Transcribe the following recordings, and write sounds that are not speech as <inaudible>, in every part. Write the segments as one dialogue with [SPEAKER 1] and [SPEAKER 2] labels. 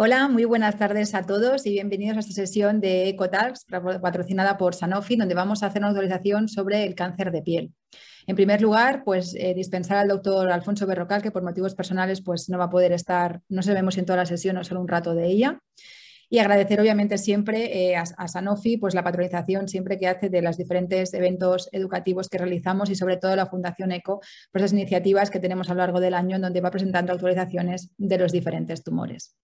[SPEAKER 1] Hola, muy buenas tardes a todos y bienvenidos a esta sesión de EcoTalks patrocinada por Sanofi, donde vamos a hacer una actualización sobre el cáncer de piel. En primer lugar, pues eh, dispensar al doctor Alfonso Berrocal, que por motivos personales pues, no va a poder estar, no se vemos en toda la sesión o solo un rato de ella. Y agradecer obviamente siempre eh, a, Sanofi pues, la patronización siempre que hace de los diferentes eventos educativos que realizamos y sobre todo la Fundación ECO por esas iniciativas que tenemos a lo largo del año en donde va presentando actualizaciones de los diferentes tumores.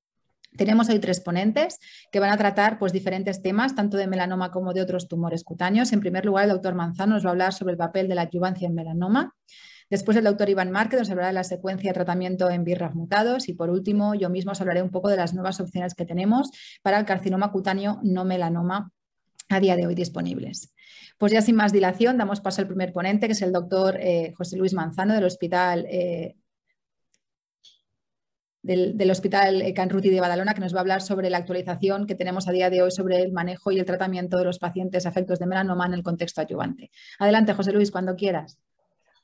[SPEAKER 1] Tenemos hoy tres ponentes que van a tratar pues, diferentes temas, tanto de melanoma como de otros tumores cutáneos. En primer lugar, el doctor Manzano nos va a hablar sobre el papel de la adyuvancia en melanoma. Después el doctor Iván Márquez nos hablará de la secuencia de tratamiento en BRAF mutados y por último yo mismo os hablaré un poco de las nuevas opciones que tenemos para el carcinoma cutáneo no melanoma a día de hoy disponibles. Pues ya sin más dilación damos paso al primer ponente que es el doctor eh, José Luis Manzano del Hospital eh, del, Hospital Canruti de Badalona, que nos va a hablar sobre la actualización que tenemos a día de hoy sobre el manejo y el tratamiento de los pacientes afectos de melanoma en el contexto adyuvante. Adelante, José Luis, cuando quieras.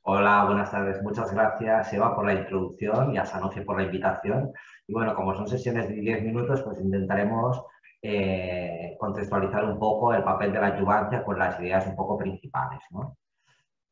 [SPEAKER 2] Hola, buenas tardes. Muchas gracias, Eva, por la introducción y a Sanofi por la invitación. Y bueno, como son sesiones de 10 minutos, pues intentaremos eh, contextualizar un poco el papel de la adyuvancia con las ideas un poco principales. ¿no?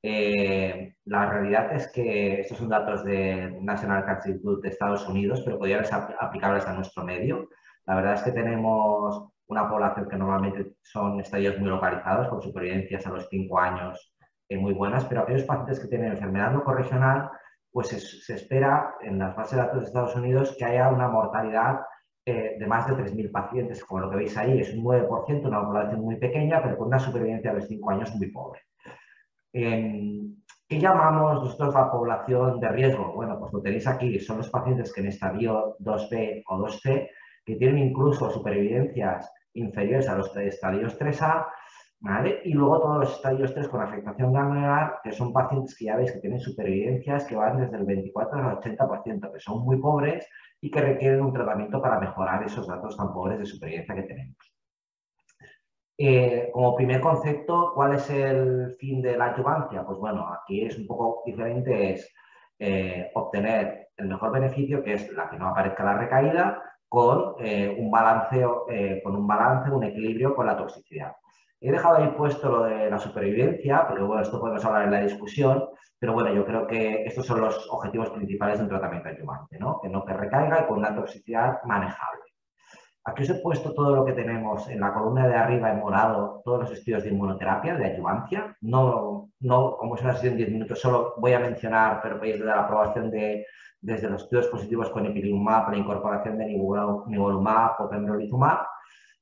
[SPEAKER 2] Eh, la realidad es que estos son datos de National Cancer Institute de Estados Unidos, pero podrían ser aplicables a nuestro medio. La verdad es que tenemos una población que normalmente son estadios muy localizados, con supervivencias a los 5 años eh, muy buenas, pero aquellos pacientes que tienen enfermedad no corregional, pues se, espera en las bases de datos de Estados Unidos que haya una mortalidad eh, de más de 3.000 pacientes, como lo que veis ahí, es un 9%, una población muy pequeña, pero con una supervivencia a los 5 años muy pobre. ¿Qué llamamos nosotros la población de riesgo? Bueno, pues lo tenéis aquí, son los pacientes que en estadio 2B o 2C, que tienen incluso supervivencias inferiores a los estadios 3A, ¿vale? Y luego todos los estadios 3 con afectación granular, que son pacientes que ya veis que tienen supervivencias que van desde el 24 al 80%, que son muy pobres y que requieren un tratamiento para mejorar esos datos tan pobres de supervivencia que tenemos. Eh, como primer concepto, ¿cuál es el fin de la adyuvancia? Pues bueno, aquí es un poco diferente, es eh, obtener el mejor beneficio, que es la que no aparezca la recaída, con eh, un balanceo, con un balance, un equilibrio con la toxicidad. He dejado ahí puesto lo de la supervivencia, pero bueno, esto podemos hablar en la discusión, pero bueno, yo creo que estos son los objetivos principales de un tratamiento adyuvante, ¿no? Que no que recaiga y con una toxicidad manejable. Aquí os he puesto todo lo que tenemos en la columna de arriba en morado, todos los estudios de inmunoterapia, de adyuvancia. No, no como es una sesión de 10 minutos, solo voy a mencionar, pero desde la aprobación de, desde los estudios positivos con ipilimumab, la incorporación de nivolumab o pembrolizumab.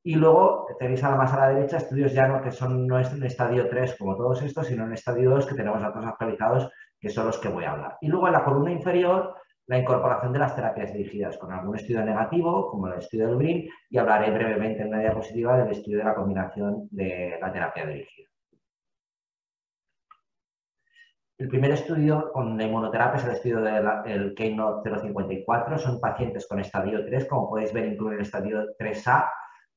[SPEAKER 2] Y luego tenéis a la más a la derecha estudios ya no que son no es en estadio 3 como todos estos, sino en estadio 2 que tenemos datos actualizados que son los que voy a hablar. Y luego en la columna inferior la incorporación de las terapias dirigidas con algún estudio negativo, como el estudio del BRIM, y hablaré brevemente en una diapositiva del estudio de la combinación de la terapia dirigida. El primer estudio con inmunoterapia es el estudio del Keynote 054. Son pacientes con estadio 3, como podéis ver, incluye el estadio 3A,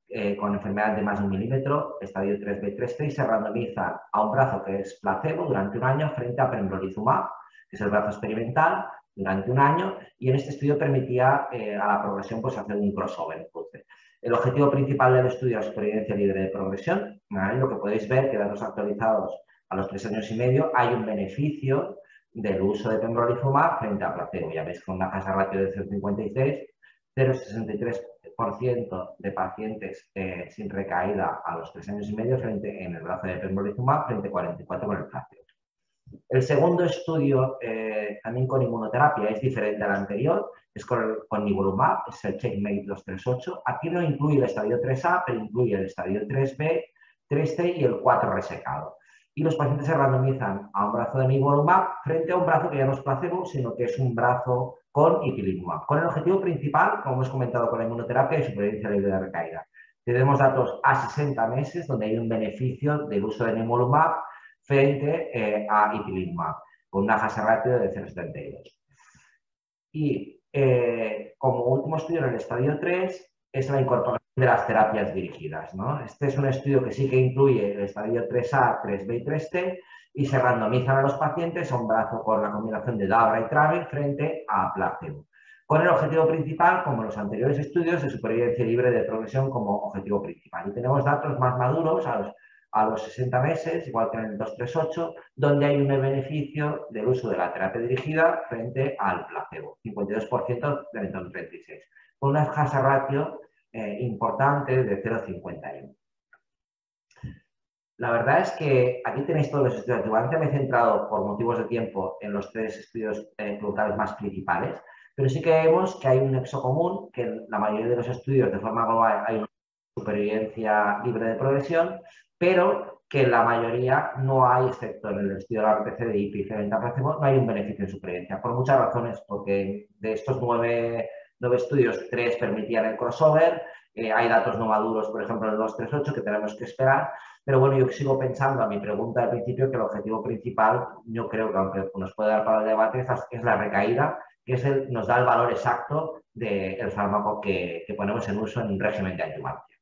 [SPEAKER 2] eh, con enfermedad de más de un milímetro, estadio 3B3C, y se randomizan a un brazo que es placebo durante un año frente a pembrolizumab, que es el brazo experimental, durante un año y en este estudio permitía eh, a la progresión pues, hacer un crossover. el objetivo principal del estudio es supervivencia libre de progresión. Lo que podéis ver, que datos actualizados a los tres años y medio, hay un beneficio del uso de pembrolizumab frente a placebo. Ya veis con una tasa ratio de 0,56, 0,63% de pacientes eh, sin recaída a los tres años y medio frente en el brazo de pembrolizumab frente a 44 con el placebo. El segundo estudio, eh, también con inmunoterapia, es diferente al anterior, es con, con nivolumab, es el Checkmate 238. Aquí no incluye el estadio 3A, pero incluye el estadio 3B, 3C y el 4 resecado. Y los pacientes se randomizan a un brazo de nivolumab frente a un brazo que ya no es placebo, sino que es un brazo con ipilimumab, con el objetivo principal, como hemos comentado con la inmunoterapia, y supervivencia libre de recaída. Tenemos datos a 60 meses, donde hay un beneficio del uso de nivolumab frente eh, a ipilimumab, con una fase ratio de 0,72. Y eh, como último estudio en el estadio 3 es la incorporación de las terapias dirigidas. Este es un estudio que sí que incluye el estadio 3A, 3B y 3T y se randomizan a los pacientes a un brazo con la combinación de DABRA y TRAVEL frente a placebo. con el objetivo principal, como los anteriores estudios, de supervivencia libre de progresión como objetivo principal. Y tenemos datos más maduros a los, a los 60 meses, igual que en el 238, donde hay un beneficio del uso de la terapia dirigida frente al placebo, 52% del entorno 36, con una escasa ratio eh, importante de 0,51. La verdad es que aquí tenéis todos los estudios de Me he centrado por motivos de tiempo en los tres estudios eh, más principales, pero sí que vemos que hay un nexo común, que en la mayoría de los estudios de forma global hay una supervivencia libre de progresión, pero que la mayoría no hay, excepto en el estudio de la RPC de IP y no hay un beneficio en supervivencia, por muchas razones, porque de estos nueve, nueve estudios, tres permitían el crossover, eh, hay datos no maduros, por ejemplo, en el 238 que tenemos que esperar, pero bueno, yo sigo pensando a mi pregunta al principio que el objetivo principal, yo creo que aunque nos puede dar para el debate, es la recaída, que es el, nos da el valor exacto del fármaco que, ponemos en uso en un régimen de adyuvancia.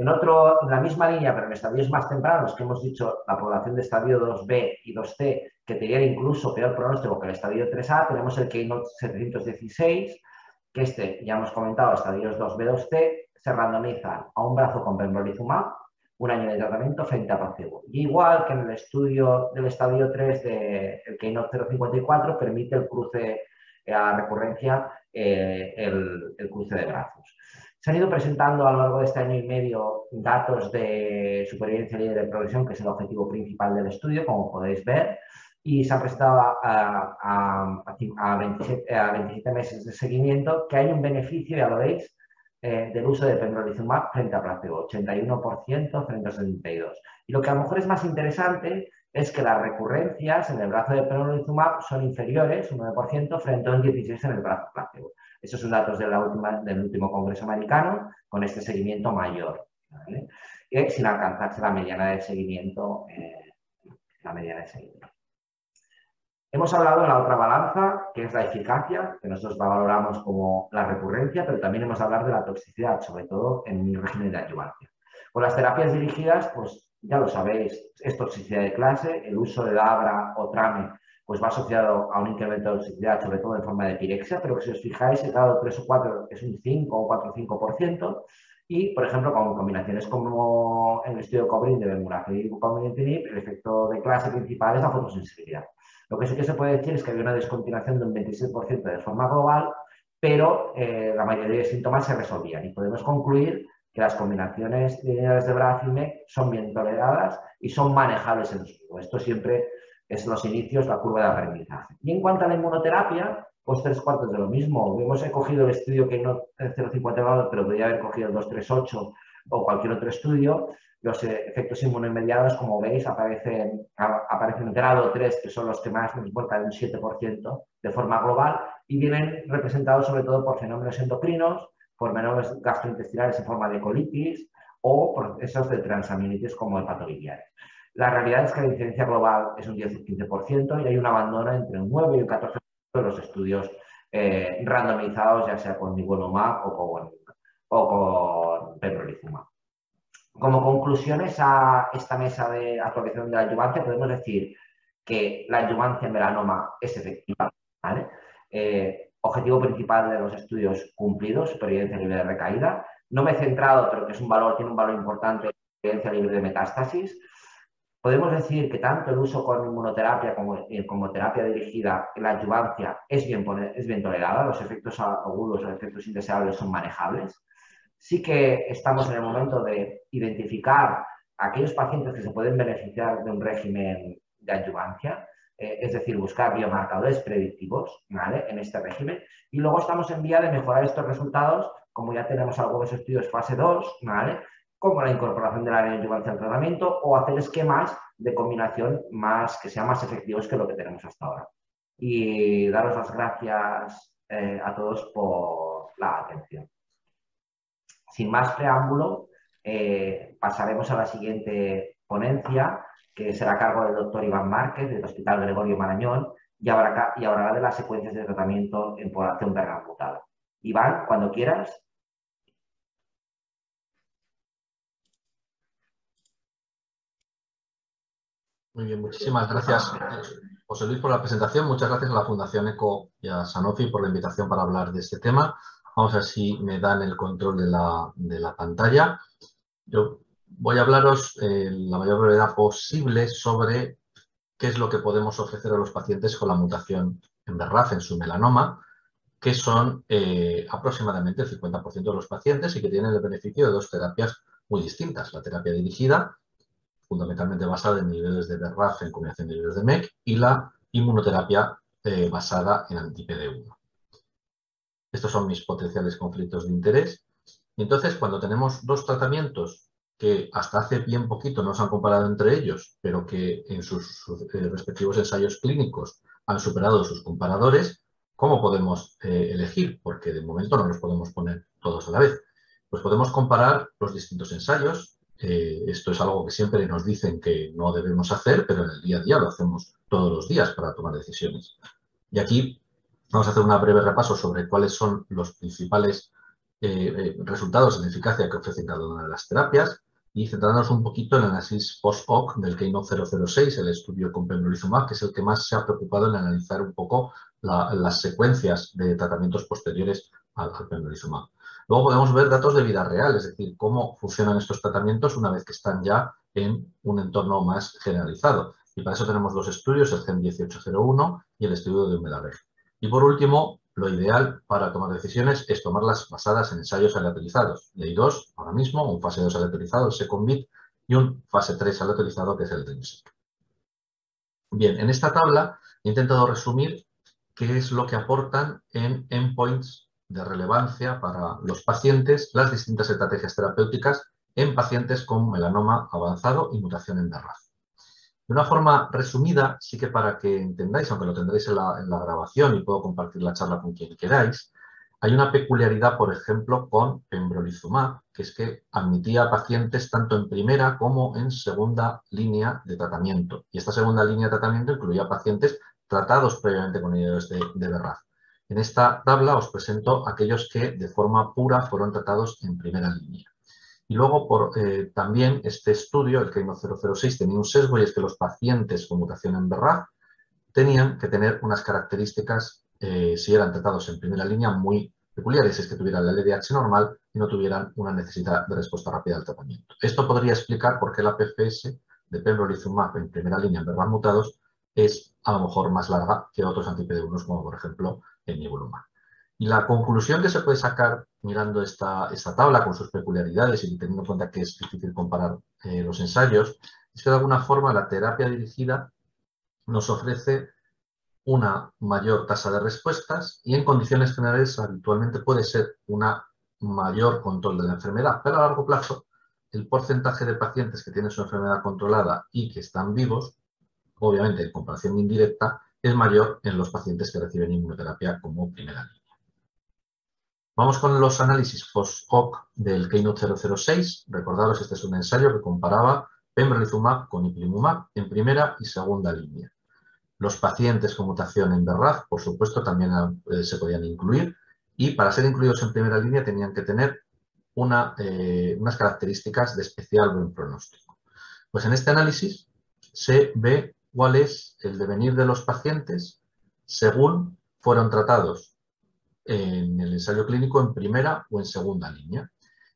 [SPEAKER 2] En, otro, en la misma línea, pero en estadios más tempranos, que hemos dicho la población de estadio 2B y 2C, que tenían incluso peor pronóstico que el estadio 3A, tenemos el Keynote 716, que este, ya hemos comentado, estadios 2B, 2C, se randomizan a un brazo con pembrolizumab un año de tratamiento frente a placebo. Y igual que en el estudio del estadio 3 del Keynote 054 permite el cruce eh, a recurrencia, eh, el, cruce de brazos. Se han ido presentando a lo largo de este año y medio datos de supervivencia libre de progresión, que es el objetivo principal del estudio, como podéis ver, y se ha presentado a, a, 27, a 27 meses de seguimiento, que hay un beneficio, ya lo veis, eh, del uso de pembrolizumab frente a placebo, 81% frente a 72%. Y lo que a lo mejor es más interesante es que las recurrencias en el brazo de pembrolizumab son inferiores, un 9%, frente a un 16% en el brazo placebo. Esos son datos de la última, del último congreso americano con este seguimiento mayor, sin alcanzarse la mediana de seguimiento, eh, la mediana de seguimiento. Hemos hablado de la otra balanza, que es la eficacia, que nosotros valoramos como la recurrencia, pero también hemos hablado de la toxicidad, sobre todo en el régimen de adyuvancia. Con las terapias dirigidas, pues ya lo sabéis, es toxicidad de clase, el uso de Abra o Trame pues va asociado a un incremento de toxicidad, sobre todo en forma de pirexia, pero que si os fijáis, el grado 3 o 4 es un 5 o 4 o 5%, y, por ejemplo, con combinaciones como el estudio COBRIN de Bemurafenib y Comitinib, el efecto de clase principal es la fotosensibilidad. Lo que sí que se puede decir es que había una descontinuación de un 26% de forma global, pero eh, la mayoría de síntomas se resolvían y podemos concluir que las combinaciones lineales de Brafime son bien toleradas y son manejables en su Esto siempre es los inicios, la curva de aprendizaje. Y en cuanto a la inmunoterapia, pues tres cuartos de lo mismo. Hemos cogido el estudio que no el 0,50 pero podría haber cogido el 238 o cualquier otro estudio los efectos inmunoinmediatos, como veis, aparecen, aparecen en grado 3, que son los que más nos importan, un 7% de forma global, y vienen representados sobre todo por fenómenos endocrinos, por fenómenos gastrointestinales en forma de colitis o procesos de transaminitis como hepatobiliares. La realidad es que la incidencia global es un 10-15% y hay un abandono entre un 9 y un 14% de los estudios eh, randomizados, ya sea con nivolumab o con, o con pembrolizumab. Como conclusiones a esta mesa de actualización de la adyuvancia, podemos decir que la adyuvancia en melanoma es efectiva. Eh, objetivo principal de los estudios cumplidos, supervivencia libre de recaída. No me he centrado, pero que es un valor, tiene un valor importante, supervivencia libre de metástasis. Podemos decir que tanto el uso con inmunoterapia como, como terapia dirigida, la adyuvancia es bien, es bien tolerada, los efectos agudos, los efectos indeseables son manejables sí que estamos en el momento de identificar a aquellos pacientes que se pueden beneficiar de un régimen de adyuvancia, eh, es decir, buscar biomarcadores predictivos en este régimen. Y luego estamos en vía de mejorar estos resultados, como ya tenemos algunos estudios fase 2, como la incorporación de la adyuvancia al tratamiento o hacer esquemas de combinación más, que sean más efectivos que lo que tenemos hasta ahora. Y daros las gracias eh, a todos por la atención. Sin más preámbulo, eh, pasaremos a la siguiente ponencia, que será cargo del doctor Iván Márquez, del Hospital Gregorio Marañón, y, hablará de las secuencias de tratamiento en población verga Iván, cuando quieras.
[SPEAKER 3] Muy bien, muchísimas gracias. José Luis, por la presentación. Muchas gracias a la Fundación ECO y a Sanofi por la invitación para hablar de este tema. Vamos a ver si me dan el control de la, pantalla. Yo voy a hablaros en la mayor brevedad posible sobre qué es lo que podemos ofrecer a los pacientes con la mutación en BRAF en su melanoma, que son eh, aproximadamente el 50% de los pacientes y que tienen el beneficio de dos terapias muy distintas. La terapia dirigida, fundamentalmente basada en niveles de BRAF en combinación de niveles de MEC, y la inmunoterapia eh, basada en anti-PD1. Estos son mis potenciales conflictos de interés. Entonces, cuando tenemos dos tratamientos que hasta hace bien poquito no se han comparado entre ellos, pero que en sus, eh, respectivos ensayos clínicos han superado sus comparadores, ¿cómo podemos eh, elegir? Porque de momento no los podemos poner todos a la vez. Pues podemos comparar los distintos ensayos. Eh, esto es algo que siempre nos dicen que no debemos hacer, pero en el día a día lo hacemos todos los días para tomar decisiones. Y aquí Vamos a hacer un breve repaso sobre cuáles son los principales resultados en eficacia que ofrecen cada una de las terapias y centrarnos un poquito en el análisis post-hoc del Keynote 006, el estudio con pembrolizumab, que es el que más se ha preocupado en analizar un poco las secuencias de tratamientos posteriores al, pembrolizumab. Luego podemos ver datos de vida real, es decir, cómo funcionan estos tratamientos una vez que están ya en un entorno más generalizado. Y para eso tenemos dos estudios, el GEM 1801 y el estudio de Humelaveg. Y por último, lo ideal para tomar decisiones es tomarlas basadas en ensayos aleatorizados. Y hay dos ahora mismo, un fase 2 aleatorizado, el SECONVIT, y un fase 3 aleatorizado, que es el DREAMSEQ. Bien, en esta tabla he intentado resumir qué es lo que aportan en endpoints de relevancia para los pacientes las distintas estrategias terapéuticas en pacientes con melanoma avanzado y mutación en BRAF. De una forma resumida, sí que para que entendáis, aunque lo tendréis en la, grabación y puedo compartir la charla con quien queráis, hay una peculiaridad, por ejemplo, con pembrolizumab, que es que admitía pacientes tanto en primera como en segunda línea de tratamiento. Y esta segunda línea de tratamiento incluía pacientes tratados previamente con inhibidores de, de En esta tabla os presento aquellos que de forma pura fueron tratados en primera línea. Y luego por, eh, también este estudio, el CRIMO 006, tenía un sesgo y es que los pacientes con mutación en BRAF tenían que tener unas características, eh, si eran tratados en primera línea, muy peculiares, es que tuvieran la LDH normal y no tuvieran una necesidad de respuesta rápida al tratamiento. Esto podría explicar por qué la PFS de pembrolizumab en primera línea en BRAF mutados es a lo mejor más larga que otros anti-PD1 como por ejemplo el nivolumab. Y la conclusión que se puede sacar mirando esta, esta tabla con sus peculiaridades y teniendo en cuenta que es difícil comparar eh, los ensayos, es que de alguna forma la terapia dirigida nos ofrece una mayor tasa de respuestas y en condiciones generales habitualmente puede ser una mayor control de la enfermedad, pero a largo plazo el porcentaje de pacientes que tienen su enfermedad controlada y que están vivos, obviamente en comparación indirecta, es mayor en los pacientes que reciben inmunoterapia como primera línea. Vamos con los análisis post-hoc del Keynote 006. Recordaros, este es un ensayo que comparaba pembrolizumab con ipilimumab en primera y segunda línea. Los pacientes con mutación en BRAF, por supuesto, también eh, se podían incluir y para ser incluidos en primera línea tenían que tener eh, unas características de especial buen pronóstico. Pues en este análisis se ve cuál es el devenir de los pacientes según fueron tratados en el ensayo clínico en primera o en segunda línea.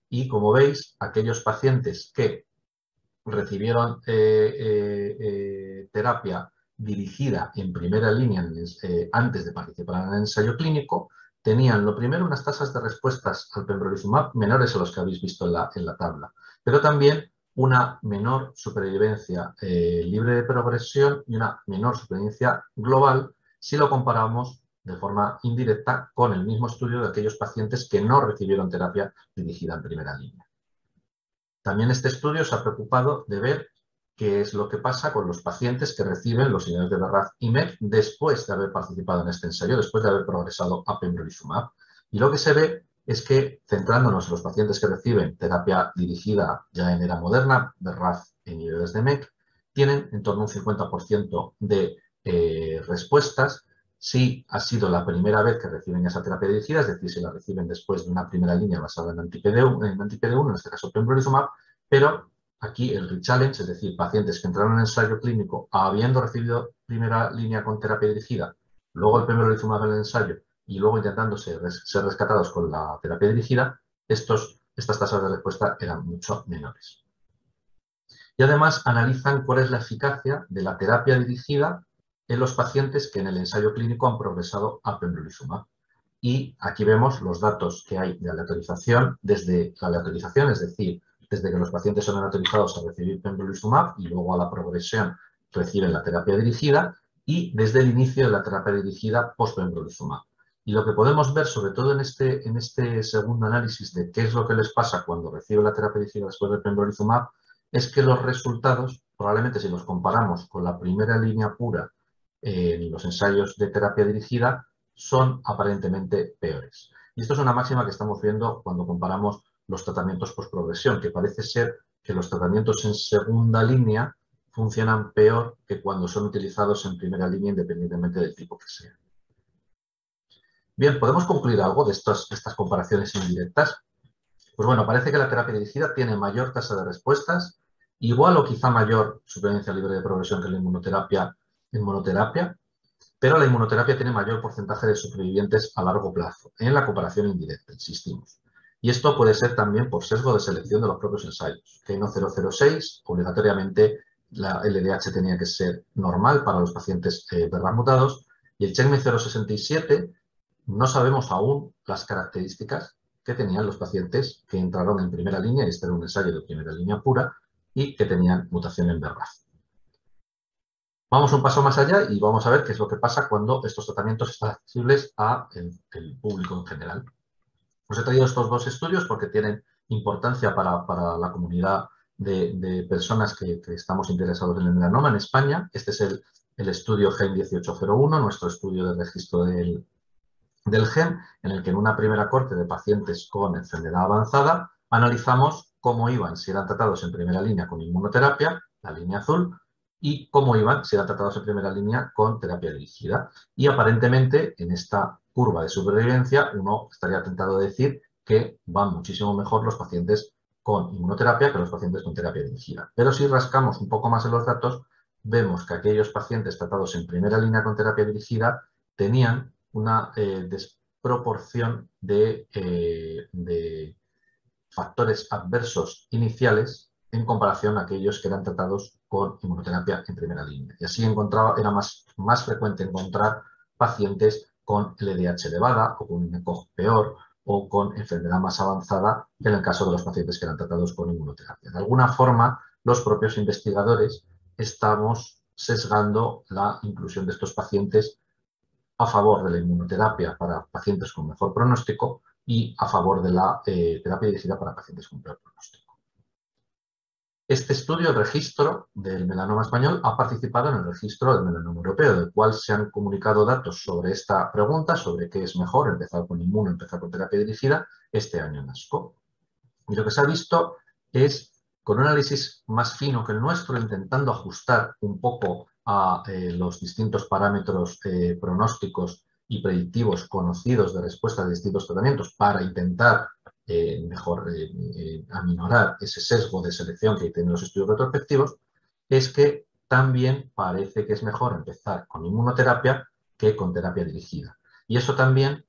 [SPEAKER 3] Y como veis, aquellos pacientes que recibieron eh, eh, eh, terapia dirigida en primera línea antes de participar en el ensayo clínico, tenían lo primero unas tasas de respuestas al pembrolizumab menores a los que habéis visto en la, en la tabla, pero también una menor supervivencia libre de progresión y una menor supervivencia global si lo comparamos de forma indirecta con el mismo estudio de aquellos pacientes que no recibieron terapia dirigida en primera línea. También este estudio se ha preocupado de ver qué es lo que pasa con los pacientes que reciben los inhibidores de BRAF y MEC después de haber participado en este ensayo, después de haber progresado a pembrolizumab. Y lo que se ve es que, centrándonos en los pacientes que reciben terapia dirigida ya en era moderna, BRAF e inhibidores de MEC, tienen en torno a un 50% de eh, respuestas si ha sido la primera vez que reciben esa terapia dirigida, es decir, si la reciben después de una primera línea basada en anti-PD1, en, en este caso pembrolizumab, pero aquí el rechallenge, es decir, pacientes que entraron en ensayo clínico habiendo recibido primera línea con terapia dirigida, luego el pembrolizumab en el ensayo y luego intentando ser, rescatados con la terapia dirigida, estos, estas tasas de respuesta eran mucho menores. Y además analizan cuál es la eficacia de la terapia dirigida en los pacientes que en el ensayo clínico han progresado a pembrolizumab. Y aquí vemos los datos que hay de aleatorización desde la aleatorización, es decir, desde que los pacientes son aleatorizados a recibir pembrolizumab y luego a la progresión reciben la terapia dirigida y desde el inicio de la terapia dirigida post-pembrolizumab. Y lo que podemos ver, sobre todo en este, en este segundo análisis de qué es lo que les pasa cuando reciben la terapia dirigida después del pembrolizumab, es que los resultados, probablemente si los comparamos con la primera línea pura en los ensayos de terapia dirigida, son aparentemente peores. Y esto es una máxima que estamos viendo cuando comparamos los tratamientos post-progresión, que parece ser que los tratamientos en segunda línea funcionan peor que cuando son utilizados en primera línea independientemente del tipo que sea. Bien, ¿podemos concluir algo de estas, estas comparaciones indirectas? Pues bueno, parece que la terapia dirigida tiene mayor tasa de respuestas, igual o quizá mayor supervivencia libre de progresión que la inmunoterapia en monoterapia, pero la inmunoterapia tiene mayor porcentaje de supervivientes a largo plazo, en la comparación indirecta, insistimos. Y esto puede ser también por sesgo de selección de los propios ensayos, que en 006 obligatoriamente la LDH tenía que ser normal para los pacientes eh, mutados y el CHECME 067 no sabemos aún las características que tenían los pacientes que entraron en primera línea, y este era un ensayo de primera línea pura, y que tenían mutación en BRAF. Vamos un paso más allá y vamos a ver qué es lo que pasa cuando estos tratamientos están accesibles al público en general. Os he traído estos dos estudios porque tienen importancia para, la comunidad de, personas que, estamos interesados en el melanoma en España. Este es el, estudio GEN 1801, nuestro estudio de registro del, del GEN, en el que en una primera corte de pacientes con enfermedad avanzada analizamos cómo iban, si eran tratados en primera línea con inmunoterapia, la línea azul, y cómo iban, si eran tratados en primera línea, con terapia dirigida. Y aparentemente, en esta curva de supervivencia, uno estaría tentado a decir que van muchísimo mejor los pacientes con inmunoterapia que los pacientes con terapia dirigida. Pero si rascamos un poco más en los datos, vemos que aquellos pacientes tratados en primera línea con terapia dirigida tenían una eh, desproporción de, eh, de factores adversos iniciales en comparación a aquellos que eran tratados con inmunoterapia en primera línea. Y así encontraba, era más, más frecuente encontrar pacientes con LDH elevada o con un ECOG peor o con enfermedad más avanzada en el caso de los pacientes que eran tratados con inmunoterapia. De alguna forma, los propios investigadores estamos sesgando la inclusión de estos pacientes a favor de la inmunoterapia para pacientes con mejor pronóstico y a favor de la eh, terapia dirigida para pacientes con peor pronóstico. Este estudio, el registro del melanoma español, ha participado en el registro del melanoma europeo, del cual se han comunicado datos sobre esta pregunta, sobre qué es mejor, empezar con inmuno, empezar con terapia dirigida, este año en ASCO. Y lo que se ha visto es, con un análisis más fino que el nuestro, intentando ajustar un poco a eh, los distintos parámetros eh, pronósticos y predictivos conocidos de respuesta de distintos tratamientos para intentar eh, mejor eh, eh, aminorar ese sesgo de selección que tienen los estudios retrospectivos, es que también parece que es mejor empezar con inmunoterapia que con terapia dirigida. Y eso también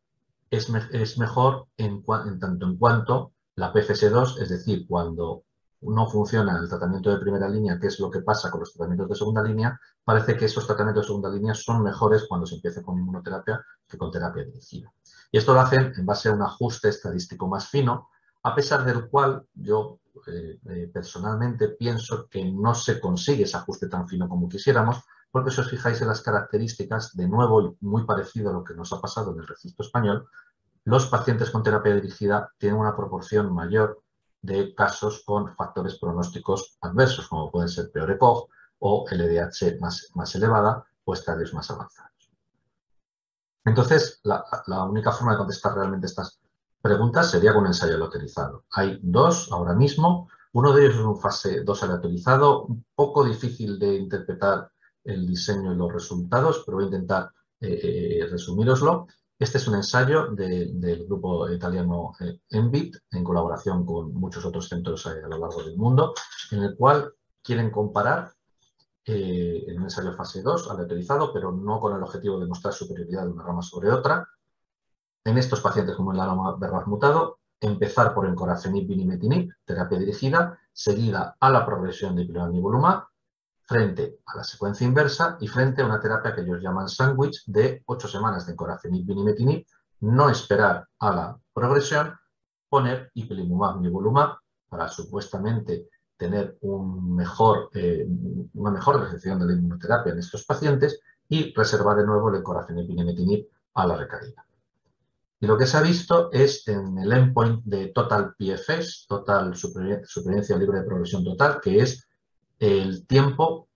[SPEAKER 3] es, es mejor en, en, tanto en cuanto la PFS2, es decir, cuando no funciona el tratamiento de primera línea, que es lo que pasa con los tratamientos de segunda línea, parece que esos tratamientos de segunda línea son mejores cuando se empieza con inmunoterapia que con terapia dirigida. Y esto lo hacen en base a un ajuste estadístico más fino, a pesar del cual yo eh, eh, personalmente pienso que no se consigue ese ajuste tan fino como quisiéramos, porque si os fijáis en las características, de nuevo muy parecido a lo que nos ha pasado en el registro español, los pacientes con terapia dirigida tienen una proporción mayor de casos con factores pronósticos adversos, como pueden ser peor ECOG o LDH más, más elevada o estadios más avanzados. Entonces, la, única forma de contestar realmente estas preguntas sería con un ensayo aleatorizado. Hay dos ahora mismo. Uno de ellos es un fase 2 aleatorizado, un poco difícil de interpretar el diseño y los resultados, pero voy a intentar eh, eh, resumíroslo. Este es un ensayo del grupo italiano eh, ENVIT, en colaboración con muchos otros centros a lo largo del mundo, en el cual quieren comparar eh, en un ensayo fase 2 aleatorizado, pero no con el objetivo de mostrar superioridad de una rama sobre otra. En estos pacientes como el aroma verbal mutado, empezar por encorafenib vinimetinib, terapia dirigida, seguida a la progresión de ipilimumab frente a la secuencia inversa y frente a una terapia que ellos llaman sándwich de 8 semanas de encorafenib vinimetinib, no esperar a la progresión, poner ipilimumab nivolumab para supuestamente tener un mejor, eh, una mejor recepción de la inmunoterapia en estos pacientes y reservar de nuevo el encorafenib vinimetinib a la recaída. Y lo que se ha visto es en el endpoint de Total PFS, Total Supervivencia Libre de Progresión Total, que es el tiempo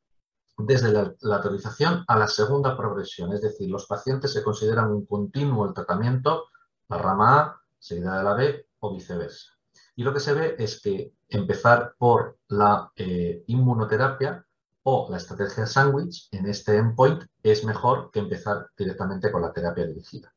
[SPEAKER 3] desde la, autorización a la segunda progresión. Es decir, los pacientes se consideran un continuo el tratamiento, la rama A seguida de la B o viceversa. Y lo que se ve es que empezar por la eh, inmunoterapia o la estrategia sandwich en este endpoint es mejor que empezar directamente con la terapia dirigida.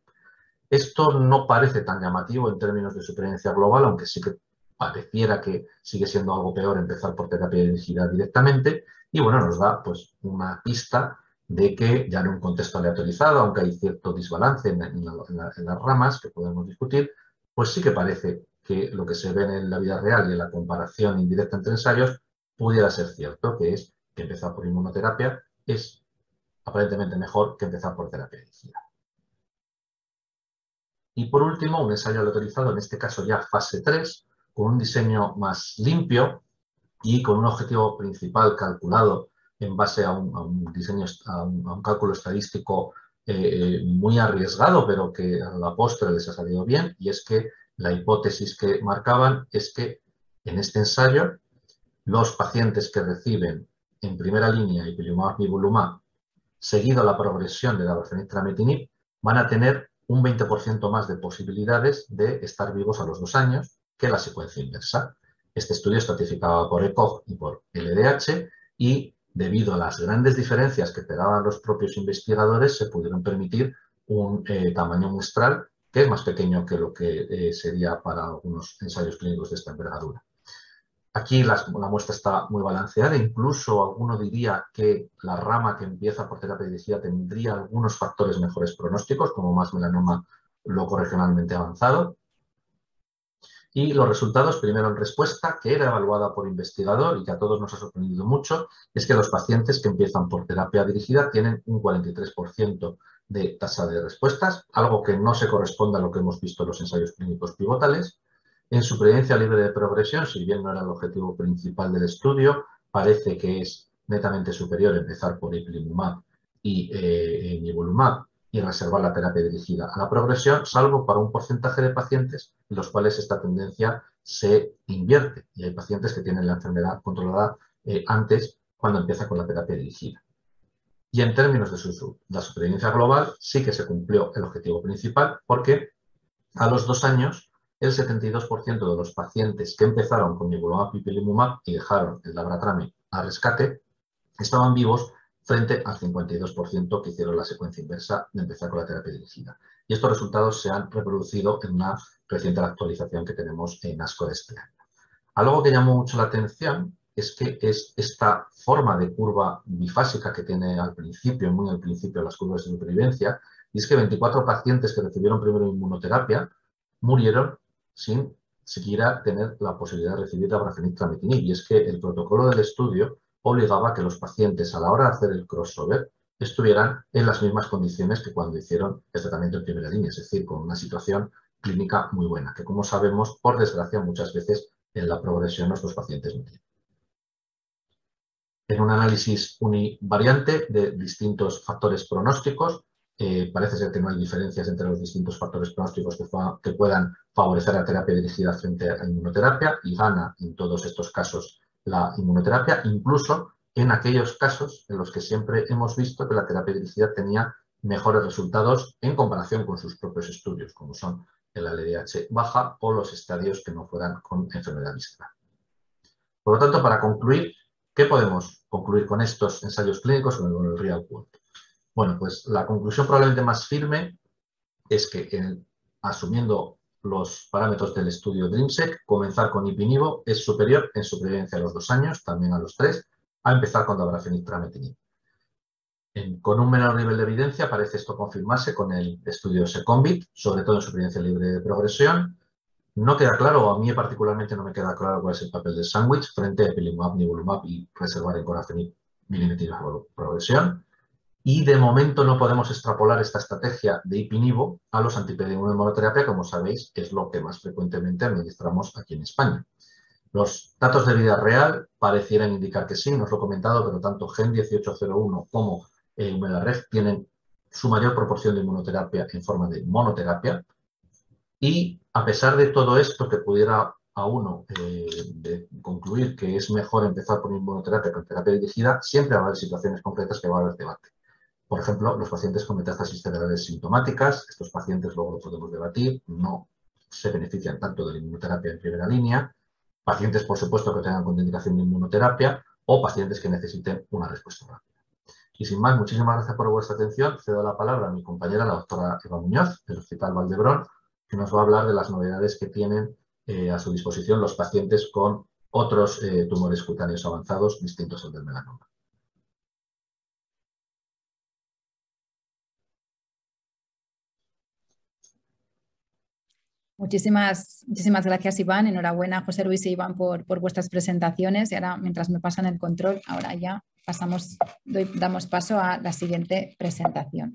[SPEAKER 3] Esto no parece tan llamativo en términos de supervivencia global, aunque sí que pareciera que sigue siendo algo peor empezar por terapia dirigida directamente. Y bueno, nos da pues una pista de que ya en un contexto aleatorizado, aunque hay cierto desbalance en, las ramas que podemos discutir, pues sí que parece que lo que se ve en la vida real y en la comparación indirecta entre ensayos pudiera ser cierto, que es que empezar por inmunoterapia es aparentemente mejor que empezar por terapia dirigida. Y por último, un ensayo aleatorizado, en este caso ya fase 3, con un diseño más limpio y con un objetivo principal calculado en base a un, diseño, a un, cálculo estadístico eh, eh, muy arriesgado, pero que a la postre les ha salido bien, y es que la hipótesis que marcaban es que en este ensayo los pacientes que reciben en primera línea ipilimumab nivolumab seguido la progresión de la trametinib van a tener un 20% más de posibilidades de estar vivos a los dos años que la secuencia inversa. Este estudio estratificaba por ECOG y por LDH y debido a las grandes diferencias que esperaban los propios investigadores se pudieron permitir un eh, tamaño muestral que es más pequeño que lo que eh, sería para algunos ensayos clínicos de esta envergadura. Aquí la, muestra está muy balanceada, incluso alguno diría que la rama que empieza por terapia dirigida tendría algunos factores mejores pronósticos, como más melanoma loco regionalmente avanzado. Y los resultados, primero en respuesta, que era evaluada por investigador y que a todos nos ha sorprendido mucho, es que los pacientes que empiezan por terapia dirigida tienen un 43% de tasa de respuestas, algo que no se corresponde a lo que hemos visto en los ensayos clínicos pivotales, en supervivencia libre de progresión, si bien no era el objetivo principal del estudio, parece que es netamente superior empezar por ipilimumab y eh, nivolumab y reservar la terapia dirigida a la progresión, salvo para un porcentaje de pacientes en los cuales esta tendencia se invierte. Y hay pacientes que tienen la enfermedad controlada eh, antes cuando empieza con la terapia dirigida. Y en términos de su, la supervivencia global, sí que se cumplió el objetivo principal porque a los dos años el 72% de los pacientes que empezaron con nivolumab ipilimumab y dejaron el labratrame a rescate estaban vivos frente al 52% que hicieron la secuencia inversa de empezar con la terapia dirigida. Y estos resultados se han reproducido en una reciente actualización que tenemos en ASCO de este año. Algo que llamó mucho la atención es que es esta forma de curva bifásica que tiene al principio, muy al principio las curvas de supervivencia, y es que 24 pacientes que recibieron primero inmunoterapia murieron sin siquiera tener la posibilidad de recibir la trametinib. Y es que el protocolo del estudio obligaba a que los pacientes a la hora de hacer el crossover estuvieran en las mismas condiciones que cuando hicieron el tratamiento en primera línea, es decir, con una situación clínica muy buena, que como sabemos, por desgracia, muchas veces en la progresión nuestros pacientes no tienen. En un análisis univariante de distintos factores pronósticos, eh, parece ser que no hay diferencias entre los distintos factores pronósticos que, puedan favorecer la terapia dirigida frente a la inmunoterapia y gana en todos estos casos la inmunoterapia, incluso en aquellos casos en los que siempre hemos visto que la terapia dirigida tenía mejores resultados en comparación con sus propios estudios, como son el LDH baja o los estadios que no fueran con enfermedad visceral. Por lo tanto, para concluir, ¿qué podemos concluir con estos ensayos clínicos con el real world? Bueno, pues la conclusión probablemente más firme es que asumiendo los parámetros del estudio DREAMSEC, comenzar con ipinivo es superior en supervivencia a los dos años, también a los tres, a empezar con dabrafenib trametinib. Con un menor nivel de evidencia parece esto confirmarse con el estudio SECOMBIT, sobre todo en supervivencia libre de progresión. No queda claro, a mí particularmente no me queda claro cuál es el papel del sándwich frente a epilimumab, nivolumab y reservar en corafenib milimétrica progresión. Y de momento no podemos extrapolar esta estrategia de ipinivo a los antipedimos de monoterapia, como sabéis, que es lo que más frecuentemente administramos aquí en España. Los datos de vida real parecieran indicar que sí, no os lo he comentado, pero tanto GEN 1801 como Humelaref tienen su mayor proporción de inmunoterapia en forma de monoterapia. Y a pesar de todo esto que pudiera a uno eh, concluir que es mejor empezar por inmunoterapia con terapia dirigida, siempre va a haber situaciones concretas que va a haber debate. Por ejemplo, los pacientes con metástasis cerebrales sintomáticas, estos pacientes luego lo podemos debatir, no se benefician tanto de la inmunoterapia en primera línea, pacientes, por supuesto, que tengan contraindicación de inmunoterapia o pacientes que necesiten una respuesta rápida. Y sin más, muchísimas gracias por vuestra atención. Cedo la palabra a mi compañera, la doctora Eva Muñoz, del Hospital Valdebrón, que nos va a hablar de las novedades que tienen eh, a su disposición los pacientes con otros eh, tumores cutáneos avanzados distintos al del melanoma.
[SPEAKER 1] Muchísimas, muchísimas gracias, Iván. Enhorabuena, José Luis e Iván, por, vuestras presentaciones. Y ahora, mientras me pasan el control, ahora ya pasamos, damos paso a la siguiente presentación.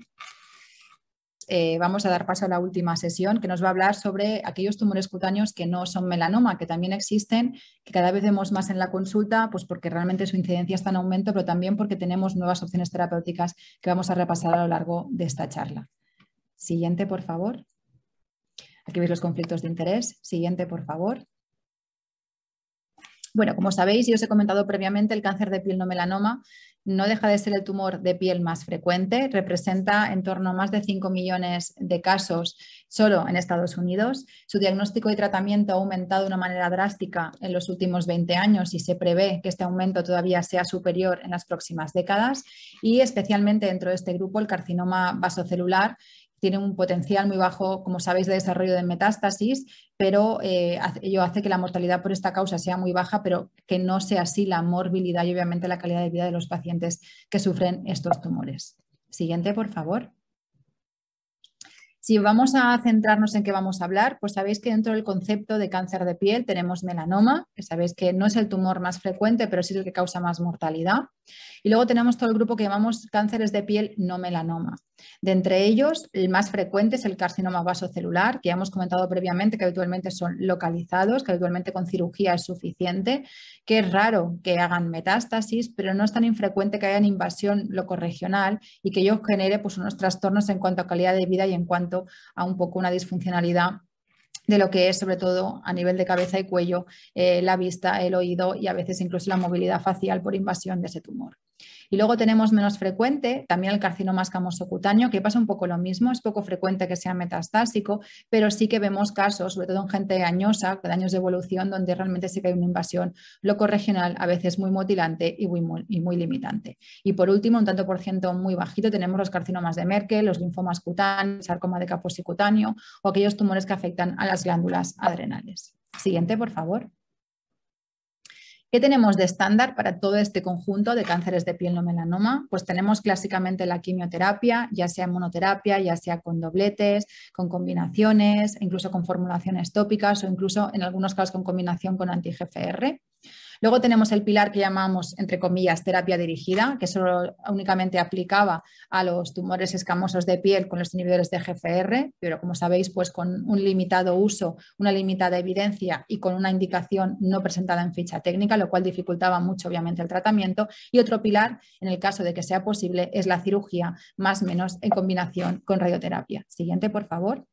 [SPEAKER 1] Eh, vamos a dar paso a la última sesión que nos va a hablar sobre aquellos tumores cutáneos que no son melanoma, que también existen, que cada vez vemos más en la consulta, pues porque realmente su incidencia está en aumento, pero también porque tenemos nuevas opciones terapéuticas que vamos a repasar a lo largo de esta charla. Siguiente, por favor. Aquí veis los conflictos de interés. Siguiente, por favor. Bueno, como sabéis y os he comentado previamente, el cáncer de piel no melanoma no deja de ser el tumor de piel más frecuente, representa en torno a más de 5 millones de casos solo en Estados Unidos. Su diagnóstico y tratamiento ha aumentado de una manera drástica en los últimos 20 años y se prevé que este aumento todavía sea superior en las próximas décadas y especialmente dentro de este grupo el carcinoma vasocelular tiene un potencial muy bajo, como sabéis, de desarrollo de metástasis, pero eh, ello hace que la mortalidad por esta causa sea muy baja, pero que no sea así la morbilidad y obviamente la calidad de vida de los pacientes que sufren estos tumores. Siguiente, por favor. Si vamos a centrarnos en qué vamos a hablar, pues sabéis que dentro del concepto de cáncer de piel tenemos melanoma, que sabéis que no es el tumor más frecuente, pero sí es el que causa más mortalidad. Y luego tenemos todo el grupo que llamamos cánceres de piel no melanoma. De entre ellos, el más frecuente es el carcinoma vasocelular, que ya hemos comentado previamente que habitualmente son localizados, que habitualmente con cirugía es suficiente, que es raro que hagan metástasis, pero no es tan infrecuente que hayan invasión locorregional y que ello genere pues, unos trastornos en cuanto a calidad de vida y en cuanto a un poco una disfuncionalidad de lo que es sobre todo a nivel de cabeza y cuello, eh, la vista, el oído y a veces incluso la movilidad facial por invasión de ese tumor. Y luego tenemos menos frecuente también el carcinoma escamoso cutáneo, que pasa un poco lo mismo, es poco frecuente que sea metastásico, pero sí que vemos casos, sobre todo en gente añosa, con años de evolución, donde realmente sí que hay una invasión locorregional, a veces muy mutilante y muy, y muy limitante. Y por último, un tanto por ciento muy bajito, tenemos los carcinomas de Merkel, los linfomas cutáneos, sarcoma de Kaposi cutáneo o aquellos tumores que afectan a las glándulas adrenales. Siguiente, por favor. ¿Qué tenemos de estándar para todo este conjunto de cánceres de piel no melanoma? Pues tenemos clásicamente la quimioterapia, ya sea monoterapia, ya sea con dobletes, con combinaciones, incluso con formulaciones tópicas o incluso en algunos casos con combinación con anti-GFR. Luego tenemos el pilar que llamamos, entre comillas, terapia dirigida, que solo únicamente aplicaba a los tumores escamosos de piel con los inhibidores de GFR, pero como sabéis, pues con un limitado uso, una limitada evidencia y con una indicación no presentada en ficha técnica, lo cual dificultaba mucho, obviamente, el tratamiento. Y otro pilar, en el caso de que sea posible, es la cirugía, más o menos en combinación con radioterapia. Siguiente, por favor.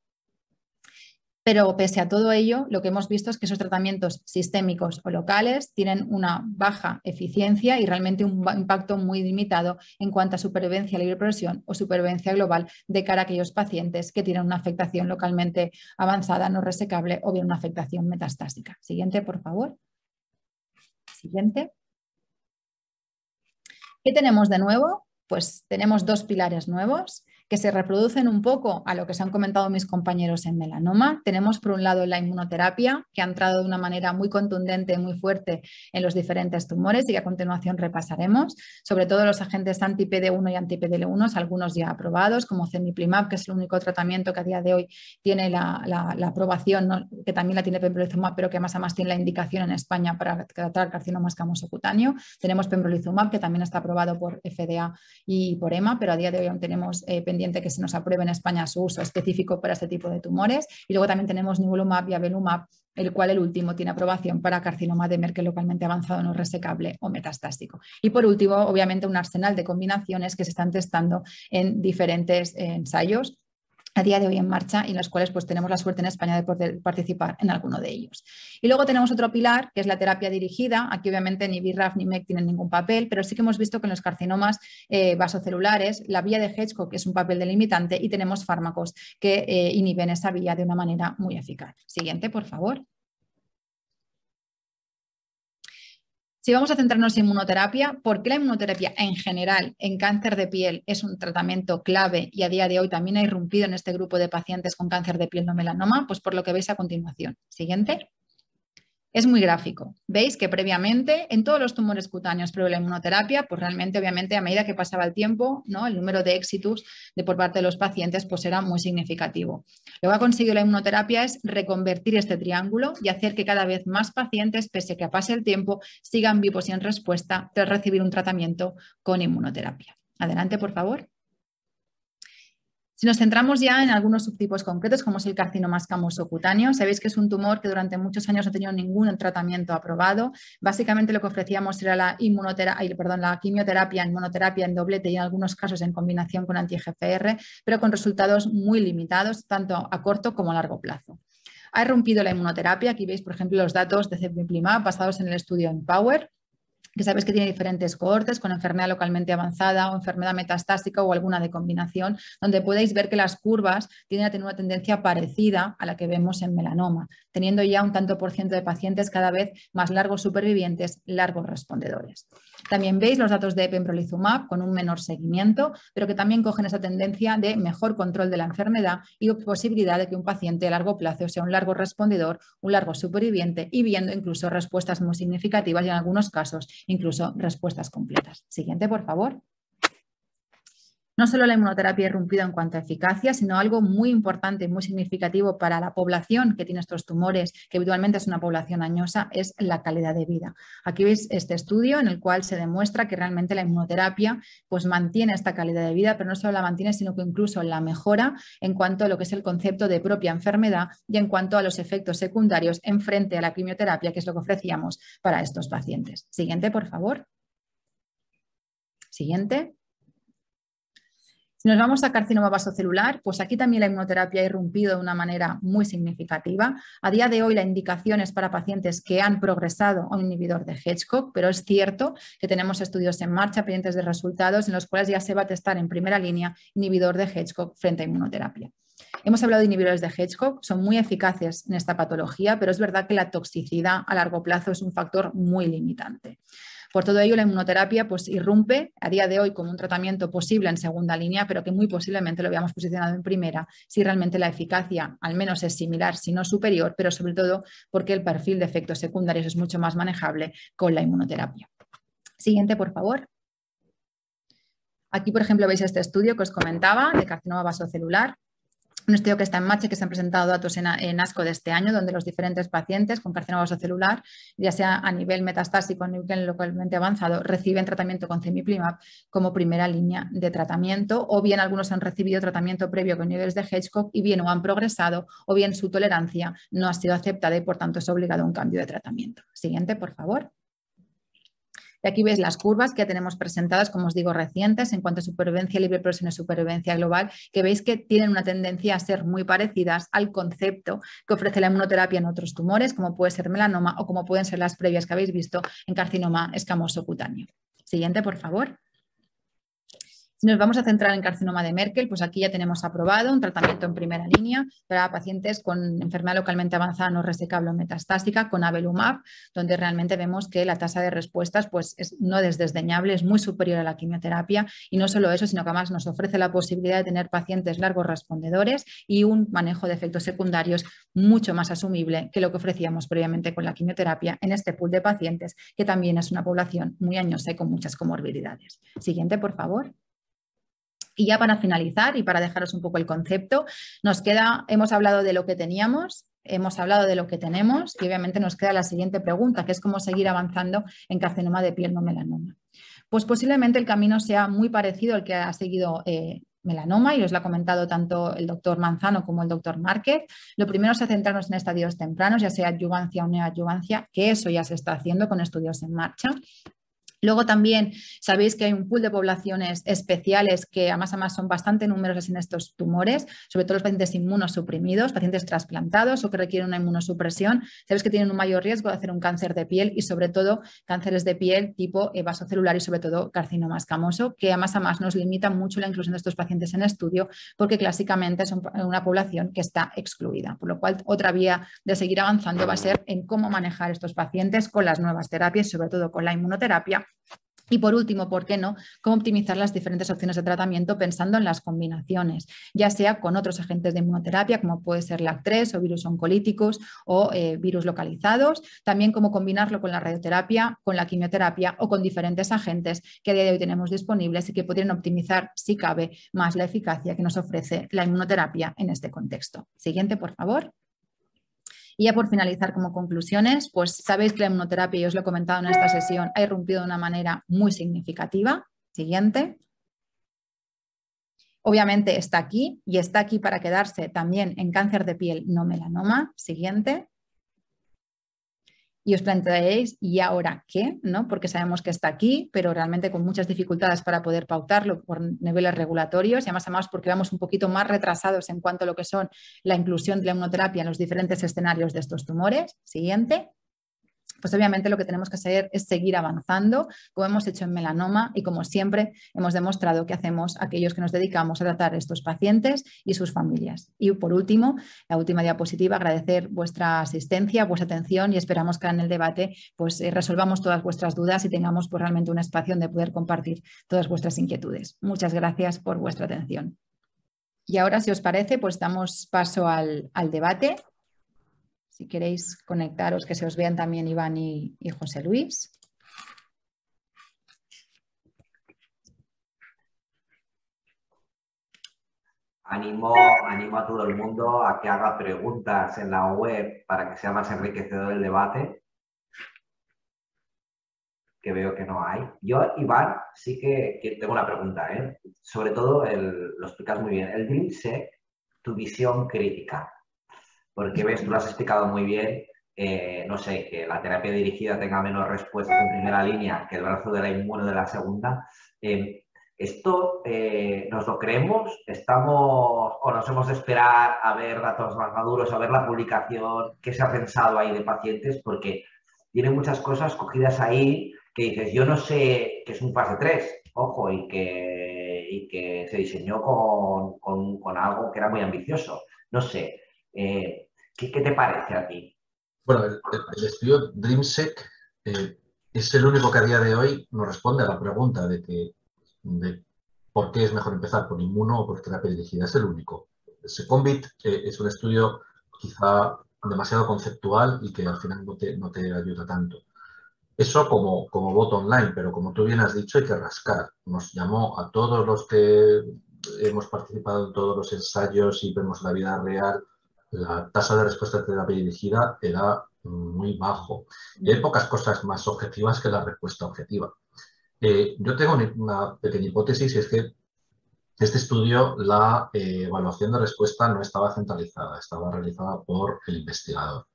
[SPEAKER 1] Pero pese a todo ello, lo que hemos visto es que esos tratamientos sistémicos o locales tienen una baja eficiencia y realmente un impacto muy limitado en cuanto a supervivencia libre progresión o supervivencia global de cara a aquellos pacientes que tienen una afectación localmente avanzada, no resecable o bien una afectación metastásica. Siguiente, por favor. Siguiente. ¿Qué tenemos de nuevo? Pues tenemos dos pilares nuevos que se reproducen un poco a lo que se han comentado mis compañeros en melanoma. Tenemos por un lado la inmunoterapia, que ha entrado de una manera muy contundente, muy fuerte en los diferentes tumores y que a continuación repasaremos, sobre todo los agentes anti-PD1 y anti-PDL1, algunos ya aprobados, como cemiplimab, que es el único tratamiento que a día de hoy tiene la, aprobación, que también la tiene pembrolizumab, pero que más a más tiene la indicación en España para tratar carcinoma escamoso cutáneo. Tenemos pembrolizumab, que también está aprobado por FDA y por EMA, pero a día de hoy aún tenemos eh, pendiente que se nos apruebe en España su uso específico para este tipo de tumores. Y luego también tenemos nivolumab y avelumab, el cual el último tiene aprobación para carcinoma de Merkel localmente avanzado no resecable o metastásico. Y por último, obviamente, un arsenal de combinaciones que se están testando en diferentes eh, ensayos a día de hoy en marcha y en los cuales pues, tenemos la suerte en España de poder participar en alguno de ellos. Y luego tenemos otro pilar, que es la terapia dirigida. Aquí obviamente ni BRAF ni MEC tienen ningún papel, pero sí que hemos visto que en los carcinomas eh, vasocelulares la vía de Hedgecock es un papel delimitante y tenemos fármacos que eh, inhiben esa vía de una manera muy eficaz. Siguiente, por favor. Si vamos a centrarnos en inmunoterapia, ¿por qué la inmunoterapia en general en cáncer de piel es un tratamiento clave y a día de hoy también ha irrumpido en este grupo de pacientes con cáncer de piel no melanoma? Pues por lo que veis a continuación. Siguiente. Es muy gráfico. Veis que previamente en todos los tumores cutáneos previo la inmunoterapia, pues realmente, obviamente, a medida que pasaba el tiempo, ¿no? el número de éxitos de por parte de los pacientes pues era muy significativo. Lo que ha conseguido la inmunoterapia es reconvertir este triángulo y hacer que cada vez más pacientes, pese a que pase el tiempo, sigan vivos y en respuesta tras recibir un tratamiento con inmunoterapia. Adelante, por favor. Si nos centramos ya en algunos subtipos concretos, como es el carcinoma escamoso cutáneo, sabéis que es un tumor que durante muchos años no ha tenido ningún tratamiento aprobado. Básicamente lo que ofrecíamos era la, inmunoterapia, perdón, quimioterapia, inmunoterapia en doblete y en algunos casos en combinación con anti-GFR, pero con resultados muy limitados, tanto a corto como a largo plazo. Ha irrumpido la inmunoterapia, aquí veis por ejemplo los datos de Cepimlimab basados en el estudio Empower, que sabes que tiene diferentes cohortes con enfermedad localmente avanzada o enfermedad metastásica o alguna de combinación, donde podéis ver que las curvas tienen a tener una tendencia parecida a la que vemos en melanoma, teniendo ya un tanto por ciento de pacientes cada vez más largos supervivientes, largos respondedores. También veis los datos de pembrolizumab con un menor seguimiento, pero que también cogen esa tendencia de mejor control de la enfermedad y posibilidad de que un paciente a largo plazo sea un largo respondedor, un largo superviviente y viendo incluso respuestas muy significativas y en algunos casos incluso respuestas completas. Siguiente, por favor. No solo la inmunoterapia ha irrumpido en cuanto a eficacia, sino algo muy importante muy significativo para la población que tiene estos tumores, que habitualmente es una población añosa, es la calidad de vida. Aquí veis este estudio en el cual se demuestra que realmente la inmunoterapia pues, mantiene esta calidad de vida, pero no solo la mantiene, sino que incluso la mejora en cuanto a lo que es el concepto de propia enfermedad y en cuanto a los efectos secundarios en frente a la quimioterapia, que es lo que ofrecíamos para estos pacientes. Siguiente, por favor. Siguiente. Si nos vamos a carcinoma vasocelular, pues aquí también la inmunoterapia ha irrumpido de una manera muy significativa. A día de hoy la indicación es para pacientes que han progresado a un inhibidor de Hedgecock, pero es cierto que tenemos estudios en marcha pendientes de resultados en los cuales ya se va a testar en primera línea inhibidor de Hedgecock frente a inmunoterapia. Hemos hablado de inhibidores de Hedgecock, son muy eficaces en esta patología, pero es verdad que la toxicidad a largo plazo es un factor muy limitante. Por todo ello, la inmunoterapia pues, irrumpe a día de hoy como un tratamiento posible en segunda línea, pero que muy posiblemente lo habíamos posicionado en primera si realmente la eficacia al menos es similar, si no superior, pero sobre todo porque el perfil de efectos secundarios es mucho más manejable con la inmunoterapia. Siguiente, por favor. Aquí, por ejemplo, veis este estudio que os comentaba de carcinoma vasocelular un estudio que está en marcha y que se han presentado datos en, ASCO de este año, donde los diferentes pacientes con carcinoma celular, ya sea a nivel metastásico o a nivel localmente avanzado, reciben tratamiento con cemiplimab como primera línea de tratamiento, o bien algunos han recibido tratamiento previo con niveles de Hedgecock y bien o han progresado, o bien su tolerancia no ha sido aceptada y por tanto es obligado a un cambio de tratamiento. Siguiente, por favor. Y aquí veis las curvas que ya tenemos presentadas, como os digo, recientes en cuanto a supervivencia libre y supervivencia global, que veis que tienen una tendencia a ser muy parecidas al concepto que ofrece la inmunoterapia en otros tumores, como puede ser melanoma o como pueden ser las previas que habéis visto en carcinoma escamoso cutáneo. Siguiente, por favor. Si nos vamos a centrar en carcinoma de Merkel, pues aquí ya tenemos aprobado un tratamiento en primera línea para pacientes con enfermedad localmente avanzada no resecable o metastásica con Avelumab, donde realmente vemos que la tasa de respuestas pues, es, no es desdeñable, es muy superior a la quimioterapia y no solo eso, sino que además nos ofrece la posibilidad de tener pacientes largos respondedores y un manejo de efectos secundarios mucho más asumible que lo que ofrecíamos previamente con la quimioterapia en este pool de pacientes, que también es una población muy añosa y con muchas comorbilidades. Siguiente, por favor. Y ya para finalizar y para dejaros un poco el concepto, nos queda, hemos hablado de lo que teníamos, hemos hablado de lo que tenemos y obviamente nos queda la siguiente pregunta, que es cómo seguir avanzando en carcinoma de piel no melanoma. Pues posiblemente el camino sea muy parecido al que ha seguido eh, melanoma y os lo ha comentado tanto el doctor Manzano como el doctor Márquez. Lo primero es centrarnos en estadios tempranos, ya sea adyuvancia o neoadyuvancia, que eso ya se está haciendo con estudios en marcha. Luego también sabéis que hay un pool de poblaciones especiales que a más a más son bastante numerosas en estos tumores, sobre todo los pacientes inmunosuprimidos, pacientes trasplantados o que requieren una inmunosupresión. Sabéis que tienen un mayor riesgo de hacer un cáncer de piel y sobre todo cánceres de piel tipo vasocelular y sobre todo carcinoma escamoso, que a más a más nos limita mucho la inclusión de estos pacientes en estudio porque clásicamente son una población que está excluida. Por lo cual, otra vía de seguir avanzando va a ser en cómo manejar estos pacientes con las nuevas terapias, sobre todo con la inmunoterapia y por último, ¿por qué no? Cómo optimizar las diferentes opciones de tratamiento pensando en las combinaciones, ya sea con otros agentes de inmunoterapia, como puede ser LAC3 o virus oncolíticos o eh, virus localizados. También cómo combinarlo con la radioterapia, con la quimioterapia o con diferentes agentes que a día de hoy tenemos disponibles y que podrían optimizar, si cabe, más la eficacia que nos ofrece la inmunoterapia en este contexto. Siguiente, por favor. Y ya por finalizar como conclusiones, pues sabéis que la inmunoterapia, y os lo he comentado en esta sesión, ha irrumpido de una manera muy significativa. Siguiente. Obviamente está aquí y está aquí para quedarse también en cáncer de piel no melanoma. Siguiente y os plantearéis, ¿y ahora qué? ¿no? Porque sabemos que está aquí, pero realmente con muchas dificultades para poder pautarlo por niveles regulatorios y además, además porque vamos un poquito más retrasados en cuanto a lo que son la inclusión de la inmunoterapia en los diferentes escenarios de estos tumores. Siguiente pues obviamente lo que tenemos que hacer es seguir avanzando, como hemos hecho en melanoma y como siempre hemos demostrado que hacemos aquellos que nos dedicamos a tratar a estos pacientes y sus familias. Y por último, la última diapositiva, agradecer vuestra asistencia, vuestra atención y esperamos que en el debate pues, eh, resolvamos todas vuestras dudas y tengamos pues, realmente un espacio donde poder compartir todas vuestras inquietudes. Muchas gracias por vuestra atención. Y ahora, si os parece, pues damos paso al, al debate. Si queréis conectaros, que se os vean también Iván y, José Luis.
[SPEAKER 2] Animo, animo, a todo el mundo a que haga preguntas en la web para que sea más enriquecedor el debate, que veo que no hay. Yo, Iván, sí que, tengo una pregunta, ¿eh? sobre todo lo explicas muy bien. El DreamSec, tu visión crítica porque ves, tú lo has explicado muy bien, eh, no sé, que la terapia dirigida tenga menos respuestas en primera línea que el brazo de la inmune de la segunda. Eh, ¿Esto eh, nos lo creemos? ¿Estamos o nos hemos de esperar a ver datos más maduros, a ver la publicación? ¿Qué se ha pensado ahí de pacientes? Porque tiene muchas cosas cogidas ahí que dices, yo no sé que es un fase 3, ojo, y que, y que se diseñó con, con, con, algo que era muy ambicioso. No sé, eh, ¿qué, te parece a ti?
[SPEAKER 3] Bueno, el, estudio DreamSec eh, es el único que a día de hoy nos responde a la pregunta de, que, por qué es mejor empezar por inmuno o por terapia dirigida. Es el único. Secombit eh, es un estudio quizá demasiado conceptual y que al final no te, no te ayuda tanto. Eso como, como voto online, pero como tú bien has dicho, hay que rascar. Nos llamó a todos los que hemos participado en todos los ensayos y vemos la vida real la tasa de respuesta de terapia dirigida era muy bajo. Y hay pocas cosas más objetivas que la respuesta objetiva. Eh, yo tengo una pequeña hipótesis y es que este estudio, la eh, evaluación de respuesta no estaba centralizada, estaba realizada por el investigador.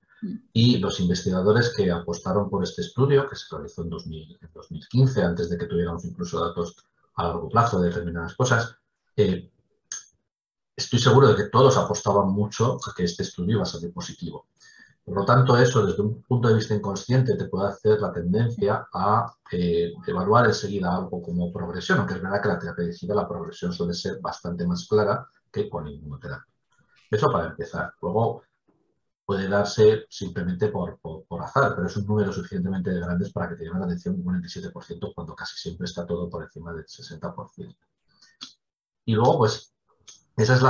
[SPEAKER 3] Y los investigadores que apostaron por este estudio, que se realizó en, 2015, antes de que tuviéramos incluso datos a largo plazo de determinadas cosas, eh, estoy seguro de que todos apostaban mucho a que este estudio iba a salir positivo. Por lo tanto, eso desde un punto de vista inconsciente te puede hacer la tendencia a eh, evaluar enseguida algo como progresión, aunque es verdad que la terapia dirigida la progresión suele ser bastante más clara que con inmunoterapia. Eso para empezar. Luego puede darse simplemente por, azar, pero es un número suficientemente grande para que te llame la atención un 97% cuando casi siempre está todo por encima del 60%. Y luego, pues, esa es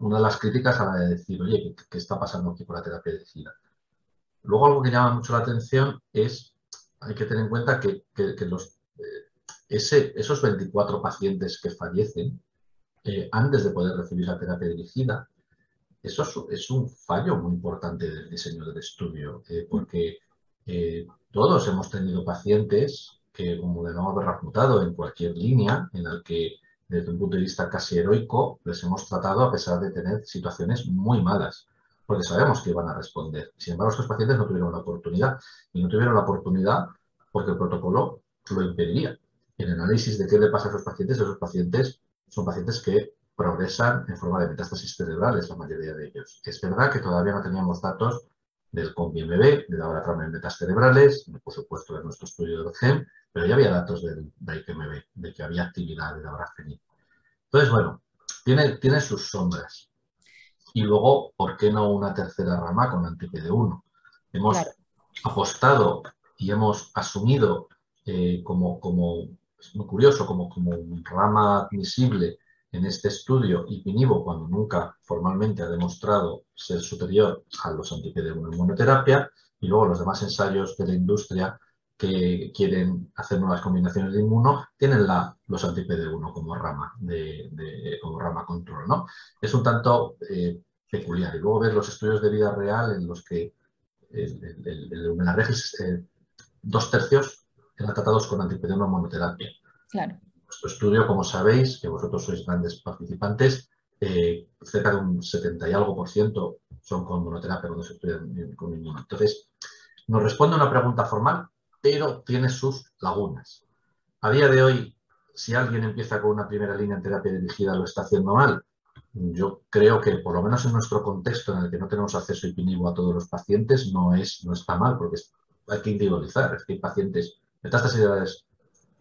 [SPEAKER 3] una de las críticas a la de decir, oye, ¿qué, está pasando aquí con la terapia dirigida? Luego algo que llama mucho la atención es, hay que tener en cuenta que, eh, esos 24 pacientes que fallecen eh, antes de poder recibir la terapia dirigida, eso es, un fallo muy importante del diseño del estudio, eh, porque todos hemos tenido pacientes que, como de no haber reputado en cualquier línea en la que desde un punto de vista casi heroico, les hemos tratado a pesar de tener situaciones muy malas, porque sabemos que iban a responder. Sin embargo, estos pacientes no tuvieron la oportunidad y no tuvieron la oportunidad porque el protocolo lo impediría. En el análisis de qué le pasa a esos pacientes, esos pacientes son pacientes que progresan en forma de metástasis cerebrales, la mayoría de ellos. Es verdad que todavía no teníamos datos del COMBI-MB, de la hora en metas cerebrales, por supuesto de nuestro estudio del GEM, pero ya había datos del, IPMB, de que había actividad de la Entonces, bueno, tiene, tiene sus sombras. Y luego, ¿por qué no una tercera rama con anti-PD1? Hemos apostado y hemos asumido eh, como, como, es muy curioso, como, como rama admisible en este estudio ipinivo, cuando nunca formalmente ha demostrado ser superior a los anti-PD1 en monoterapia, y luego los demás ensayos de la industria que quieren hacer nuevas combinaciones de inmuno, tienen la, los anti-PD1 como rama, de, como rama control. ¿no? Es un tanto eh, peculiar. Y luego ver los estudios de vida real en los que el, el, el, dos tercios eran tratados con anti-PD1 monoterapia.
[SPEAKER 1] Claro.
[SPEAKER 3] Estudio, como sabéis, que vosotros sois grandes participantes, eh, cerca de un 70 y algo por ciento son con monoterapia cuando se estudian con inmuno. Entonces, nos responde una pregunta formal pero tiene sus lagunas. A día de hoy, si alguien empieza con una primera línea en terapia dirigida, lo está haciendo mal. Yo creo que, por lo menos en nuestro contexto en el que no tenemos acceso ipinivo a todos los pacientes, no, es, no está mal, porque hay que individualizar. Es que hay pacientes, metástasis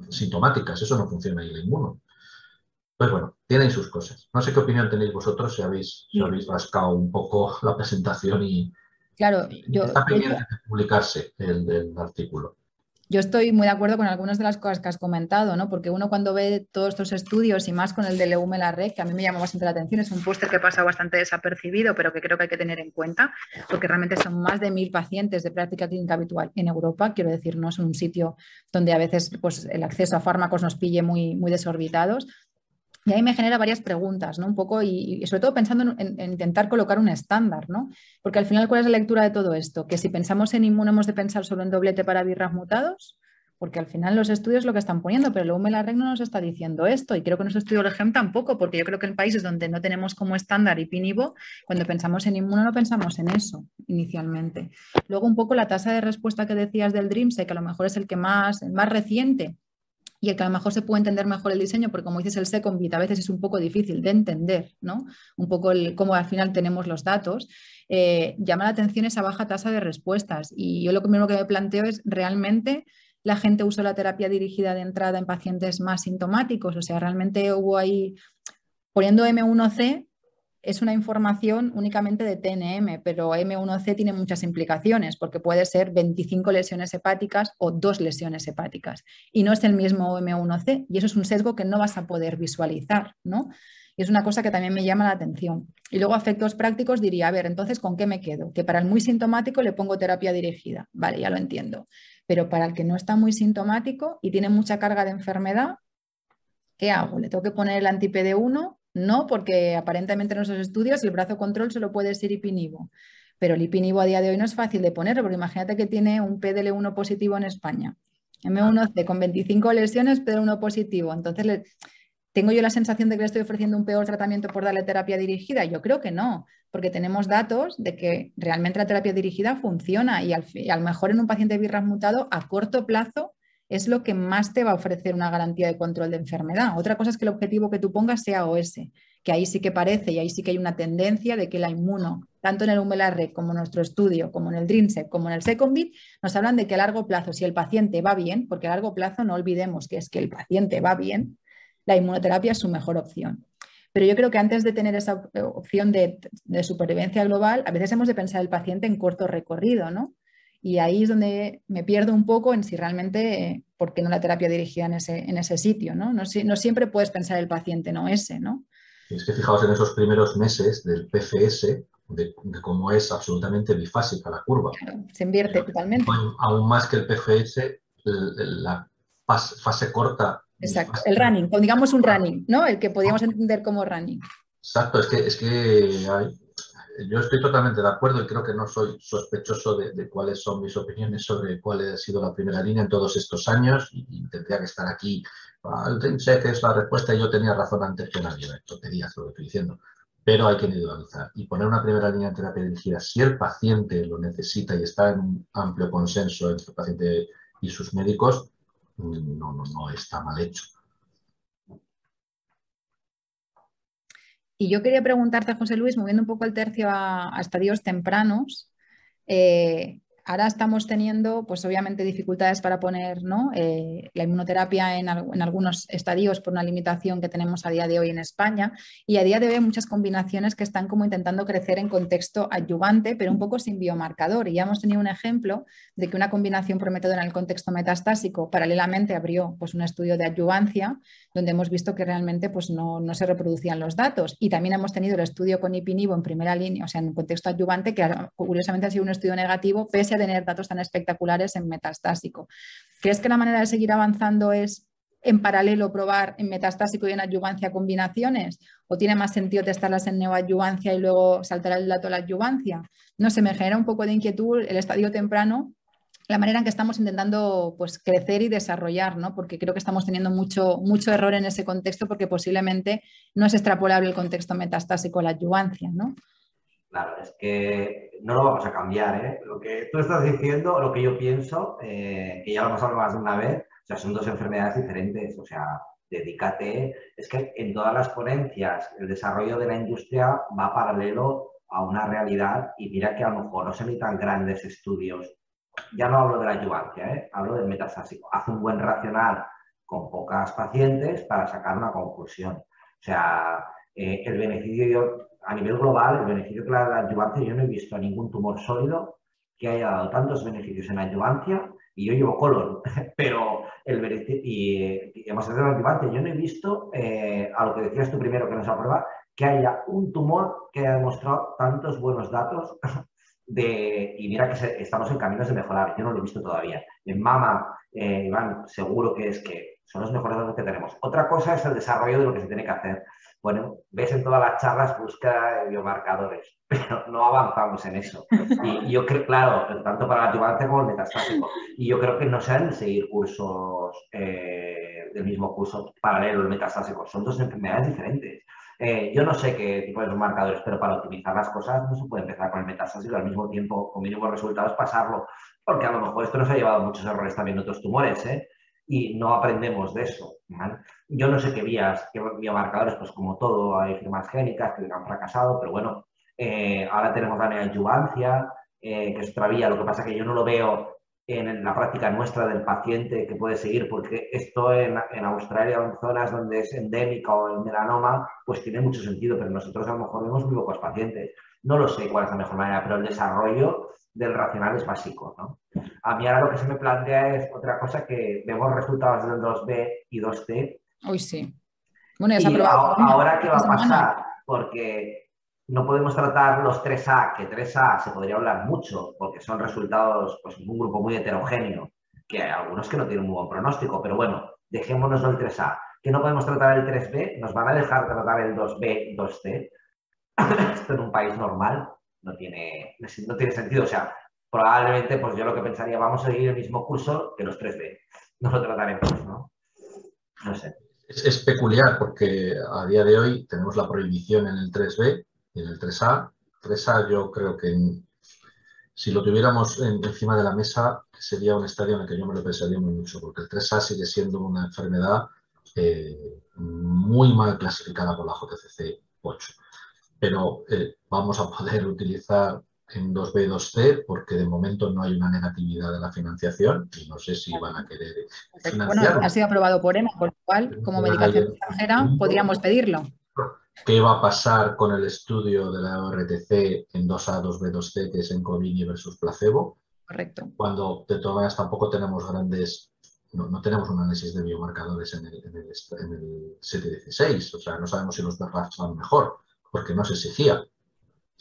[SPEAKER 3] sintomáticas, eso no funciona en el inmuno. Pues bueno, tienen sus cosas. No sé qué opinión tenéis vosotros, si habéis, si habéis rascado un poco la presentación y,
[SPEAKER 1] Claro,
[SPEAKER 3] yo, está pendiente de publicarse el artículo.
[SPEAKER 1] Yo estoy muy de acuerdo con algunas de las cosas que has comentado, ¿no? Porque uno cuando ve todos estos estudios y más con el de Leume la red, que a mí me llamó bastante la atención, es un póster que pasa bastante desapercibido, pero que creo que hay que tener en cuenta, porque realmente son más de mil pacientes de práctica clínica habitual en Europa. Quiero decir, no es un sitio donde a veces pues, el acceso a fármacos nos pille muy, muy desorbitados. Y ahí me genera varias preguntas, ¿no? Un poco, y, sobre todo pensando en, intentar colocar un estándar, ¿no? Porque al final, ¿cuál es la lectura de todo esto? Que si pensamos en inmuno hemos de pensar solo en doblete para birras mutados, porque al final los estudios lo que están poniendo, pero luego Melarreg no nos está diciendo esto, y creo que nuestro estudio del GEM tampoco, porque yo creo que en países donde no tenemos como estándar y PINIVO, cuando pensamos en inmuno no pensamos en eso inicialmente. Luego un poco la tasa de respuesta que decías del DREAMSEC, que a lo mejor es el que más, el más reciente, y el que a lo mejor se puede entender mejor el diseño, porque como dices, el Secombit a veces es un poco difícil de entender, ¿no? Un poco el, cómo al final tenemos los datos. Eh, llama la atención esa baja tasa de respuestas. Y yo lo primero que me planteo es, ¿realmente la gente usó la terapia dirigida de entrada en pacientes más sintomáticos? O sea, ¿realmente hubo ahí, poniendo M1C, es una información únicamente de TNM, pero M1C tiene muchas implicaciones porque puede ser 25 lesiones hepáticas o dos lesiones hepáticas y no es el mismo M1C y eso es un sesgo que no vas a poder visualizar, ¿no? Y es una cosa que también me llama la atención. Y luego, efectos prácticos, diría, a ver, entonces, ¿con qué me quedo? Que para el muy sintomático le pongo terapia dirigida. Vale, ya lo entiendo. Pero para el que no está muy sintomático y tiene mucha carga de enfermedad, ¿qué hago? ¿Le tengo que poner el anti-PD1 no, porque aparentemente en nuestros estudios el brazo control solo puede ser ipinivo. Pero el ipinivo a día de hoy no es fácil de poner, porque imagínate que tiene un PDL1 positivo en España. M1C con 25 lesiones, PDL1 positivo. Entonces, ¿tengo yo la sensación de que le estoy ofreciendo un peor tratamiento por darle terapia dirigida? Yo creo que no, porque tenemos datos de que realmente la terapia dirigida funciona y al, a lo mejor en un paciente virus mutado a corto plazo es lo que más te va a ofrecer una garantía de control de enfermedad. Otra cosa es que el objetivo que tú pongas sea OS, que ahí sí que parece y ahí sí que hay una tendencia de que la inmuno tanto en el UMLARREC como en nuestro estudio, como en el DREAMSEC, como en el SECONVIT, nos hablan de que a largo plazo, si el paciente va bien, porque a largo plazo no olvidemos que es que el paciente va bien, la inmunoterapia es su mejor opción. Pero yo creo que antes de tener esa opción de, supervivencia global, a veces hemos de pensar el paciente en corto recorrido, ¿no? Y ahí es donde me pierdo un poco en si realmente, ¿por qué no la terapia dirigida en ese, en ese sitio? ¿no? No, no siempre puedes pensar el paciente, no ese, ¿no?
[SPEAKER 3] Es que fijaos en esos primeros meses del PFS, de, cómo es absolutamente bifásica la curva.
[SPEAKER 1] se invierte totalmente.
[SPEAKER 3] Aún más que el PFS, la fase corta
[SPEAKER 1] Exacto, el running, digamos un running, ¿no? El que podíamos entender como running.
[SPEAKER 3] Exacto, es que, es que yo estoy totalmente de acuerdo y creo que no soy sospechoso de, cuáles son mis opiniones sobre cuál ha sido la primera línea en todos estos años y, que estar aquí. sé que es la respuesta y yo tenía razón antes que nadie, tonterías lo que estoy diciendo. Pero hay que individualizar y poner una primera línea de terapia dirigida si el paciente lo necesita y está en un amplio consenso entre el paciente y sus médicos, no, no, no está mal hecho.
[SPEAKER 1] Y yo quería preguntarte, José Luis, moviendo un poco el tercio a, estadios tempranos, eh, Ahora estamos teniendo, pues obviamente, dificultades para poner ¿no? Eh, la inmunoterapia en, algunos estadios por una limitación que tenemos a día de hoy en España. Y a día de hoy hay muchas combinaciones que están como intentando crecer en contexto adyuvante, pero un poco sin biomarcador. Y ya hemos tenido un ejemplo de que una combinación prometedora en el contexto metastásico paralelamente abrió pues, un estudio de adyuvancia, donde hemos visto que realmente pues, no, no se reproducían los datos. Y también hemos tenido el estudio con ipinivo en primera línea, o sea, en contexto adyuvante, que curiosamente ha sido un estudio negativo, pese tener datos tan espectaculares en metastásico. ¿Crees que la manera de seguir avanzando es en paralelo probar en metastásico y en adyuvancia combinaciones? ¿O tiene más sentido testarlas en neoadyuvancia y luego saltar el dato a la adyuvancia? No sé, me genera un poco de inquietud el estadio temprano, la manera en que estamos intentando pues, crecer y desarrollar, ¿no? porque creo que estamos teniendo mucho, mucho error en ese contexto porque posiblemente no es extrapolable el contexto metastásico a la adyuvancia. ¿no?
[SPEAKER 2] Claro, es que no lo vamos a cambiar, ¿eh? Lo que tú estás diciendo, lo que yo pienso, eh, que ya lo hemos hablado más de una vez, o sea, son dos enfermedades diferentes, o sea, dedícate, es que en todas las ponencias el desarrollo de la industria va paralelo a una realidad y mira que a lo mejor no se necesitan grandes estudios. Ya no hablo de la ayudancia, ¿eh? hablo del metastásico. Haz un buen racional con pocas pacientes para sacar una conclusión. O sea, eh, el beneficio a nivel global, el beneficio que la adyuvancia, yo no he visto a ningún tumor sólido que haya dado tantos beneficios en adyuvancia, y yo llevo colon, <laughs> pero el beneficio, y, hemos hecho la adyuvancia, yo no he visto, eh, a lo que decías tú primero que nos aprueba, que haya un tumor que haya demostrado tantos buenos datos <laughs> de, y mira que estamos en caminos de mejorar, yo no lo he visto todavía. En mama, eh, Iván, seguro que es que son los mejores datos que tenemos. Otra cosa es el desarrollo de lo que se tiene que hacer. Bueno, ves en todas las charlas busca biomarcadores, <laughs> pero no avanzamos en eso. Y yo creo, claro, tanto para la adyuvante como el metastásico. Y yo creo que no se han de seguir cursos eh, del mismo curso paralelo, el metastásico. Son dos enfermedades diferentes. Eh, yo no sé qué tipo de biomarcadores, pero para optimizar las cosas no se puede empezar con el metastásico al mismo tiempo, con mínimos resultados, pasarlo. Porque a lo mejor esto nos ha llevado a muchos errores también en otros tumores, ¿eh? Y no aprendemos de eso. Yo no sé qué vías, qué biomarcadores, pues como todo, hay firmas génicas que han fracasado, pero bueno, eh, ahora tenemos la neoadyuvancia, eh, que es otra vía, lo que pasa es que yo no lo veo en la práctica nuestra del paciente que puede seguir, porque esto en, en Australia o en zonas donde es endémica o el melanoma, pues tiene mucho sentido, pero nosotros a lo mejor vemos muy pocos pacientes. No lo sé cuál es la mejor manera, pero el desarrollo del racional es básico. ¿no? A mí ahora lo que se me plantea es otra cosa que vemos resultados del 2B y 2C.
[SPEAKER 1] Uy, sí.
[SPEAKER 2] Bueno, y ahora, ¿qué va a pasar? Porque no podemos tratar los 3A, que 3A se podría hablar mucho, porque son resultados, pues un grupo muy heterogéneo, que hay algunos que no tienen muy buen pronóstico, pero bueno, dejémonos el 3A. Que no podemos tratar el 3B, nos van a dejar tratar el 2B, 2C. <laughs> Esto en un país normal no tiene, no tiene sentido. O sea, probablemente, pues yo lo que pensaría, vamos a seguir el mismo curso que los 3B. No lo trataremos, ¿no? No sé.
[SPEAKER 3] Es, peculiar porque a día de hoy tenemos la prohibición en el 3B y en el 3A. 3A yo creo que si lo tuviéramos encima de la mesa sería un estadio en el que yo me lo pensaría muy mucho, porque el 3A sigue siendo una enfermedad eh, muy mal clasificada por la JCC 8. Pero eh, vamos a poder utilizar en 2B, 2C, porque de momento no hay una negatividad de la financiación y no sé si van a querer
[SPEAKER 1] financiarlo. Bueno, ha sido aprobado por EMA, por lo cual, como medicación extranjera, podríamos pedirlo.
[SPEAKER 3] ¿Qué va a pasar con el estudio de la ORTC en 2A, 2B, 2C, que es en Covini versus placebo?
[SPEAKER 1] Correcto.
[SPEAKER 3] Cuando de todas maneras tampoco tenemos grandes, no, tenemos un análisis de biomarcadores en el, en el, en el 716, o sea, no sabemos si los BRAF van mejor, porque no se exigía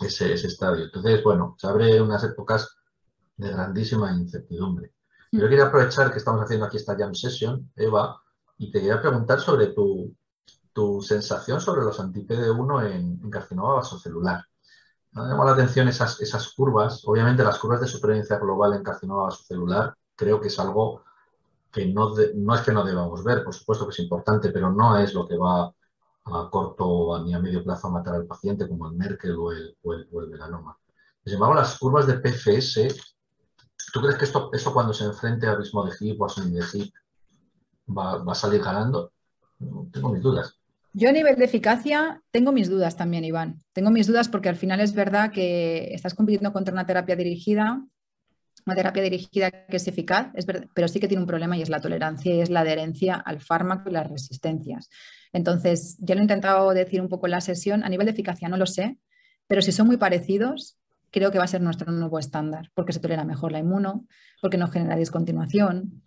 [SPEAKER 3] ese, ese estadio. Entonces, bueno, se abre unas épocas de grandísima incertidumbre. Mm. Yo quería aprovechar que estamos haciendo aquí esta jam session, Eva, y te quería preguntar sobre tu, tu sensación sobre los anti-PD1 en, en, carcinoma vasocelular. Me llamado la atención esas, esas curvas. Obviamente las curvas de supervivencia global en carcinoma vasocelular creo que es algo que no, no es que no debamos ver, por supuesto que es importante, pero no es lo que va a corto ni a medio plazo a matar al paciente, como el Merkel o el, o el, melanoma. Sin embargo, las curvas de PFS, ¿tú crees que esto, esto cuando se enfrente a abismo de HIP o a de HIP va, va a salir ganando? Tengo mis dudas.
[SPEAKER 1] Yo a nivel de eficacia tengo mis dudas también, Iván. Tengo mis dudas porque al final es verdad que estás compitiendo contra una terapia dirigida, una terapia dirigida que es eficaz, es pero sí que tiene un problema y es la tolerancia y es la adherencia al fármaco y las resistencias. Entonces, ya lo he intentado decir un poco en la sesión, a nivel de eficacia no lo sé, pero si son muy parecidos, creo que va a ser nuestro nuevo estándar, porque se tolera mejor la inmuno, porque no genera discontinuación,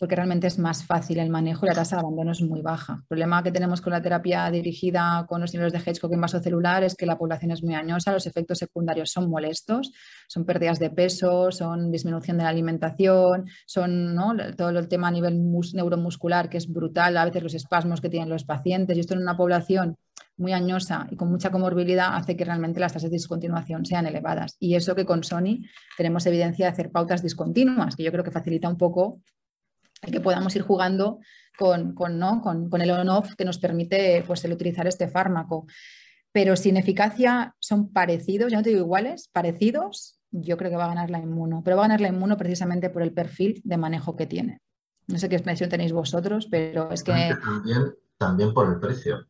[SPEAKER 1] porque realmente es más fácil el manejo y la tasa de abandono es muy baja. El problema que tenemos con la terapia dirigida con los niveles de Hedgehog en vasocelular es que la población es muy añosa, los efectos secundarios son molestos, son pérdidas de peso, son disminución de la alimentación, son todo el tema a nivel neuromuscular que es brutal, a veces los espasmos que tienen los pacientes y esto en una población muy añosa y con mucha comorbilidad hace que realmente las tasas de discontinuación sean elevadas. Y eso que con Sony tenemos evidencia de hacer pautas discontinuas, que yo creo que facilita un poco el que podamos ir jugando con, ¿no? con, el on-off que nos permite pues, el utilizar este fármaco. Pero sin eficacia son parecidos, ya no te digo iguales, parecidos, yo creo que va a ganar la inmuno, pero va a ganar la inmuno precisamente por el perfil de manejo que tiene. No sé qué expresión tenéis vosotros, pero es que...
[SPEAKER 3] También, también por el precio.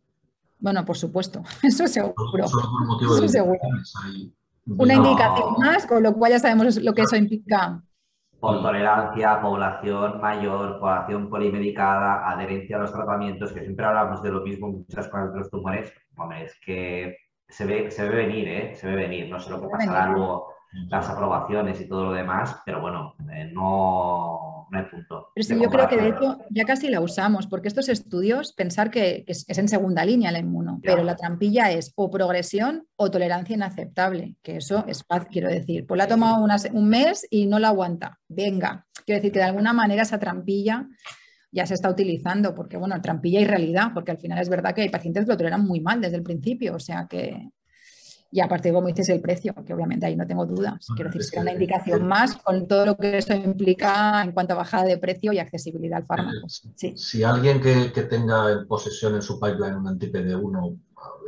[SPEAKER 1] Bueno, por supuesto, <laughs> eso seguro. eso seguro. Una indicación más, con lo cual ya sabemos lo que eso implica
[SPEAKER 2] por tolerancia, población mayor, población polimedicada, adherencia a los tratamientos, que siempre hablamos de lo mismo muchas cosas de los tumores, hombre, es que se ve, se ve venir, ¿eh? Se ve venir, no sé lo que pasará luego las aprobaciones y todo lo demás, pero bueno, eh, no, no, hay punto.
[SPEAKER 1] Pero sí, yo creo que de hecho ya casi la usamos, porque estos estudios, pensar que, es, en segunda línea la inmuno, pero la trampilla es o progresión o tolerancia inaceptable, que eso es fácil, quiero decir. Pues la ha tomado un mes y no la aguanta. Venga, quiero decir que de alguna manera esa trampilla ya se está utilizando, porque bueno, trampilla y realidad, porque al final es verdad que hay pacientes que lo toleran muy mal desde el principio, o sea que y aparte, como dices, el precio, que obviamente ahí no tengo dudas. Quiero decir, es que una indicación más con todo lo que eso implica en cuanto a bajada de precio y accesibilidad al fármaco.
[SPEAKER 3] Si alguien que, tenga en posesión en su pipeline un anti-PD1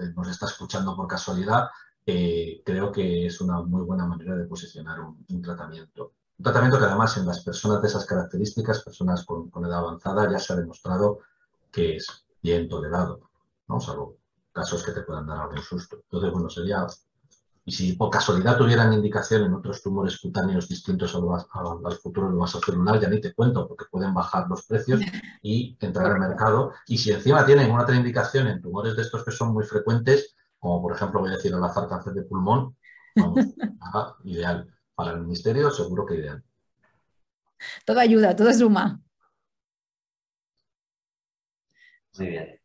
[SPEAKER 3] eh, nos está escuchando por casualidad, eh, creo que es una muy buena manera de posicionar un, tratamiento. Un tratamiento que además en las personas de esas características, personas con, edad avanzada, ya se ha demostrado que es bien tolerado, ¿no? Salvo casos que te puedan dar algún susto. Entonces, bueno, sería... Y si por casualidad tuvieran indicación en otros tumores cutáneos distintos al, al, futuro del ya ni te cuento, porque pueden bajar los precios <laughs> y entrar al mercado. Y si encima tienen una otra indicación en tumores de estos que son muy frecuentes, como por ejemplo voy a decir al azar cáncer de pulmón, <laughs> ideal. Para el ministerio seguro que ideal.
[SPEAKER 1] Todo ayuda, todo suma.
[SPEAKER 2] Muy bien.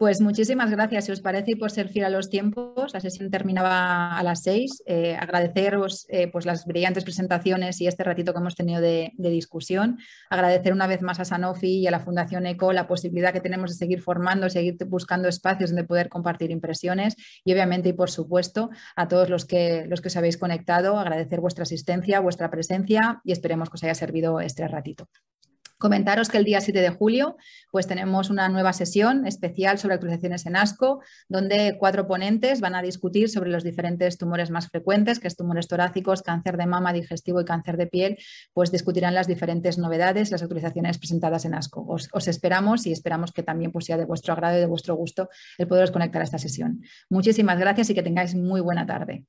[SPEAKER 1] Pues muchísimas gracias, si os parece, y por ser fiel a los tiempos. La sesión terminaba a las seis. Eh, agradeceros eh, pues las brillantes presentaciones y este ratito que hemos tenido de, discusión. Agradecer una vez más a Sanofi y a la Fundación ECO la posibilidad que tenemos de seguir formando, seguir buscando espacios donde poder compartir impresiones y obviamente y por supuesto a todos los que, los que os habéis conectado. Agradecer vuestra asistencia, vuestra presencia y esperemos que os haya servido este ratito. Comentaros que el día 7 de julio pues tenemos una nueva sesión especial sobre actualizaciones en ASCO, donde cuatro ponentes van a discutir sobre los diferentes tumores más frecuentes, que es tumores torácicos, cáncer de mama, digestivo y cáncer de piel, pues discutirán las diferentes novedades, las actualizaciones presentadas en ASCO. Os, esperamos y esperamos que también pues, sea de vuestro agrado y de vuestro gusto el poderos conectar a esta sesión. Muchísimas gracias y que tengáis muy buena tarde.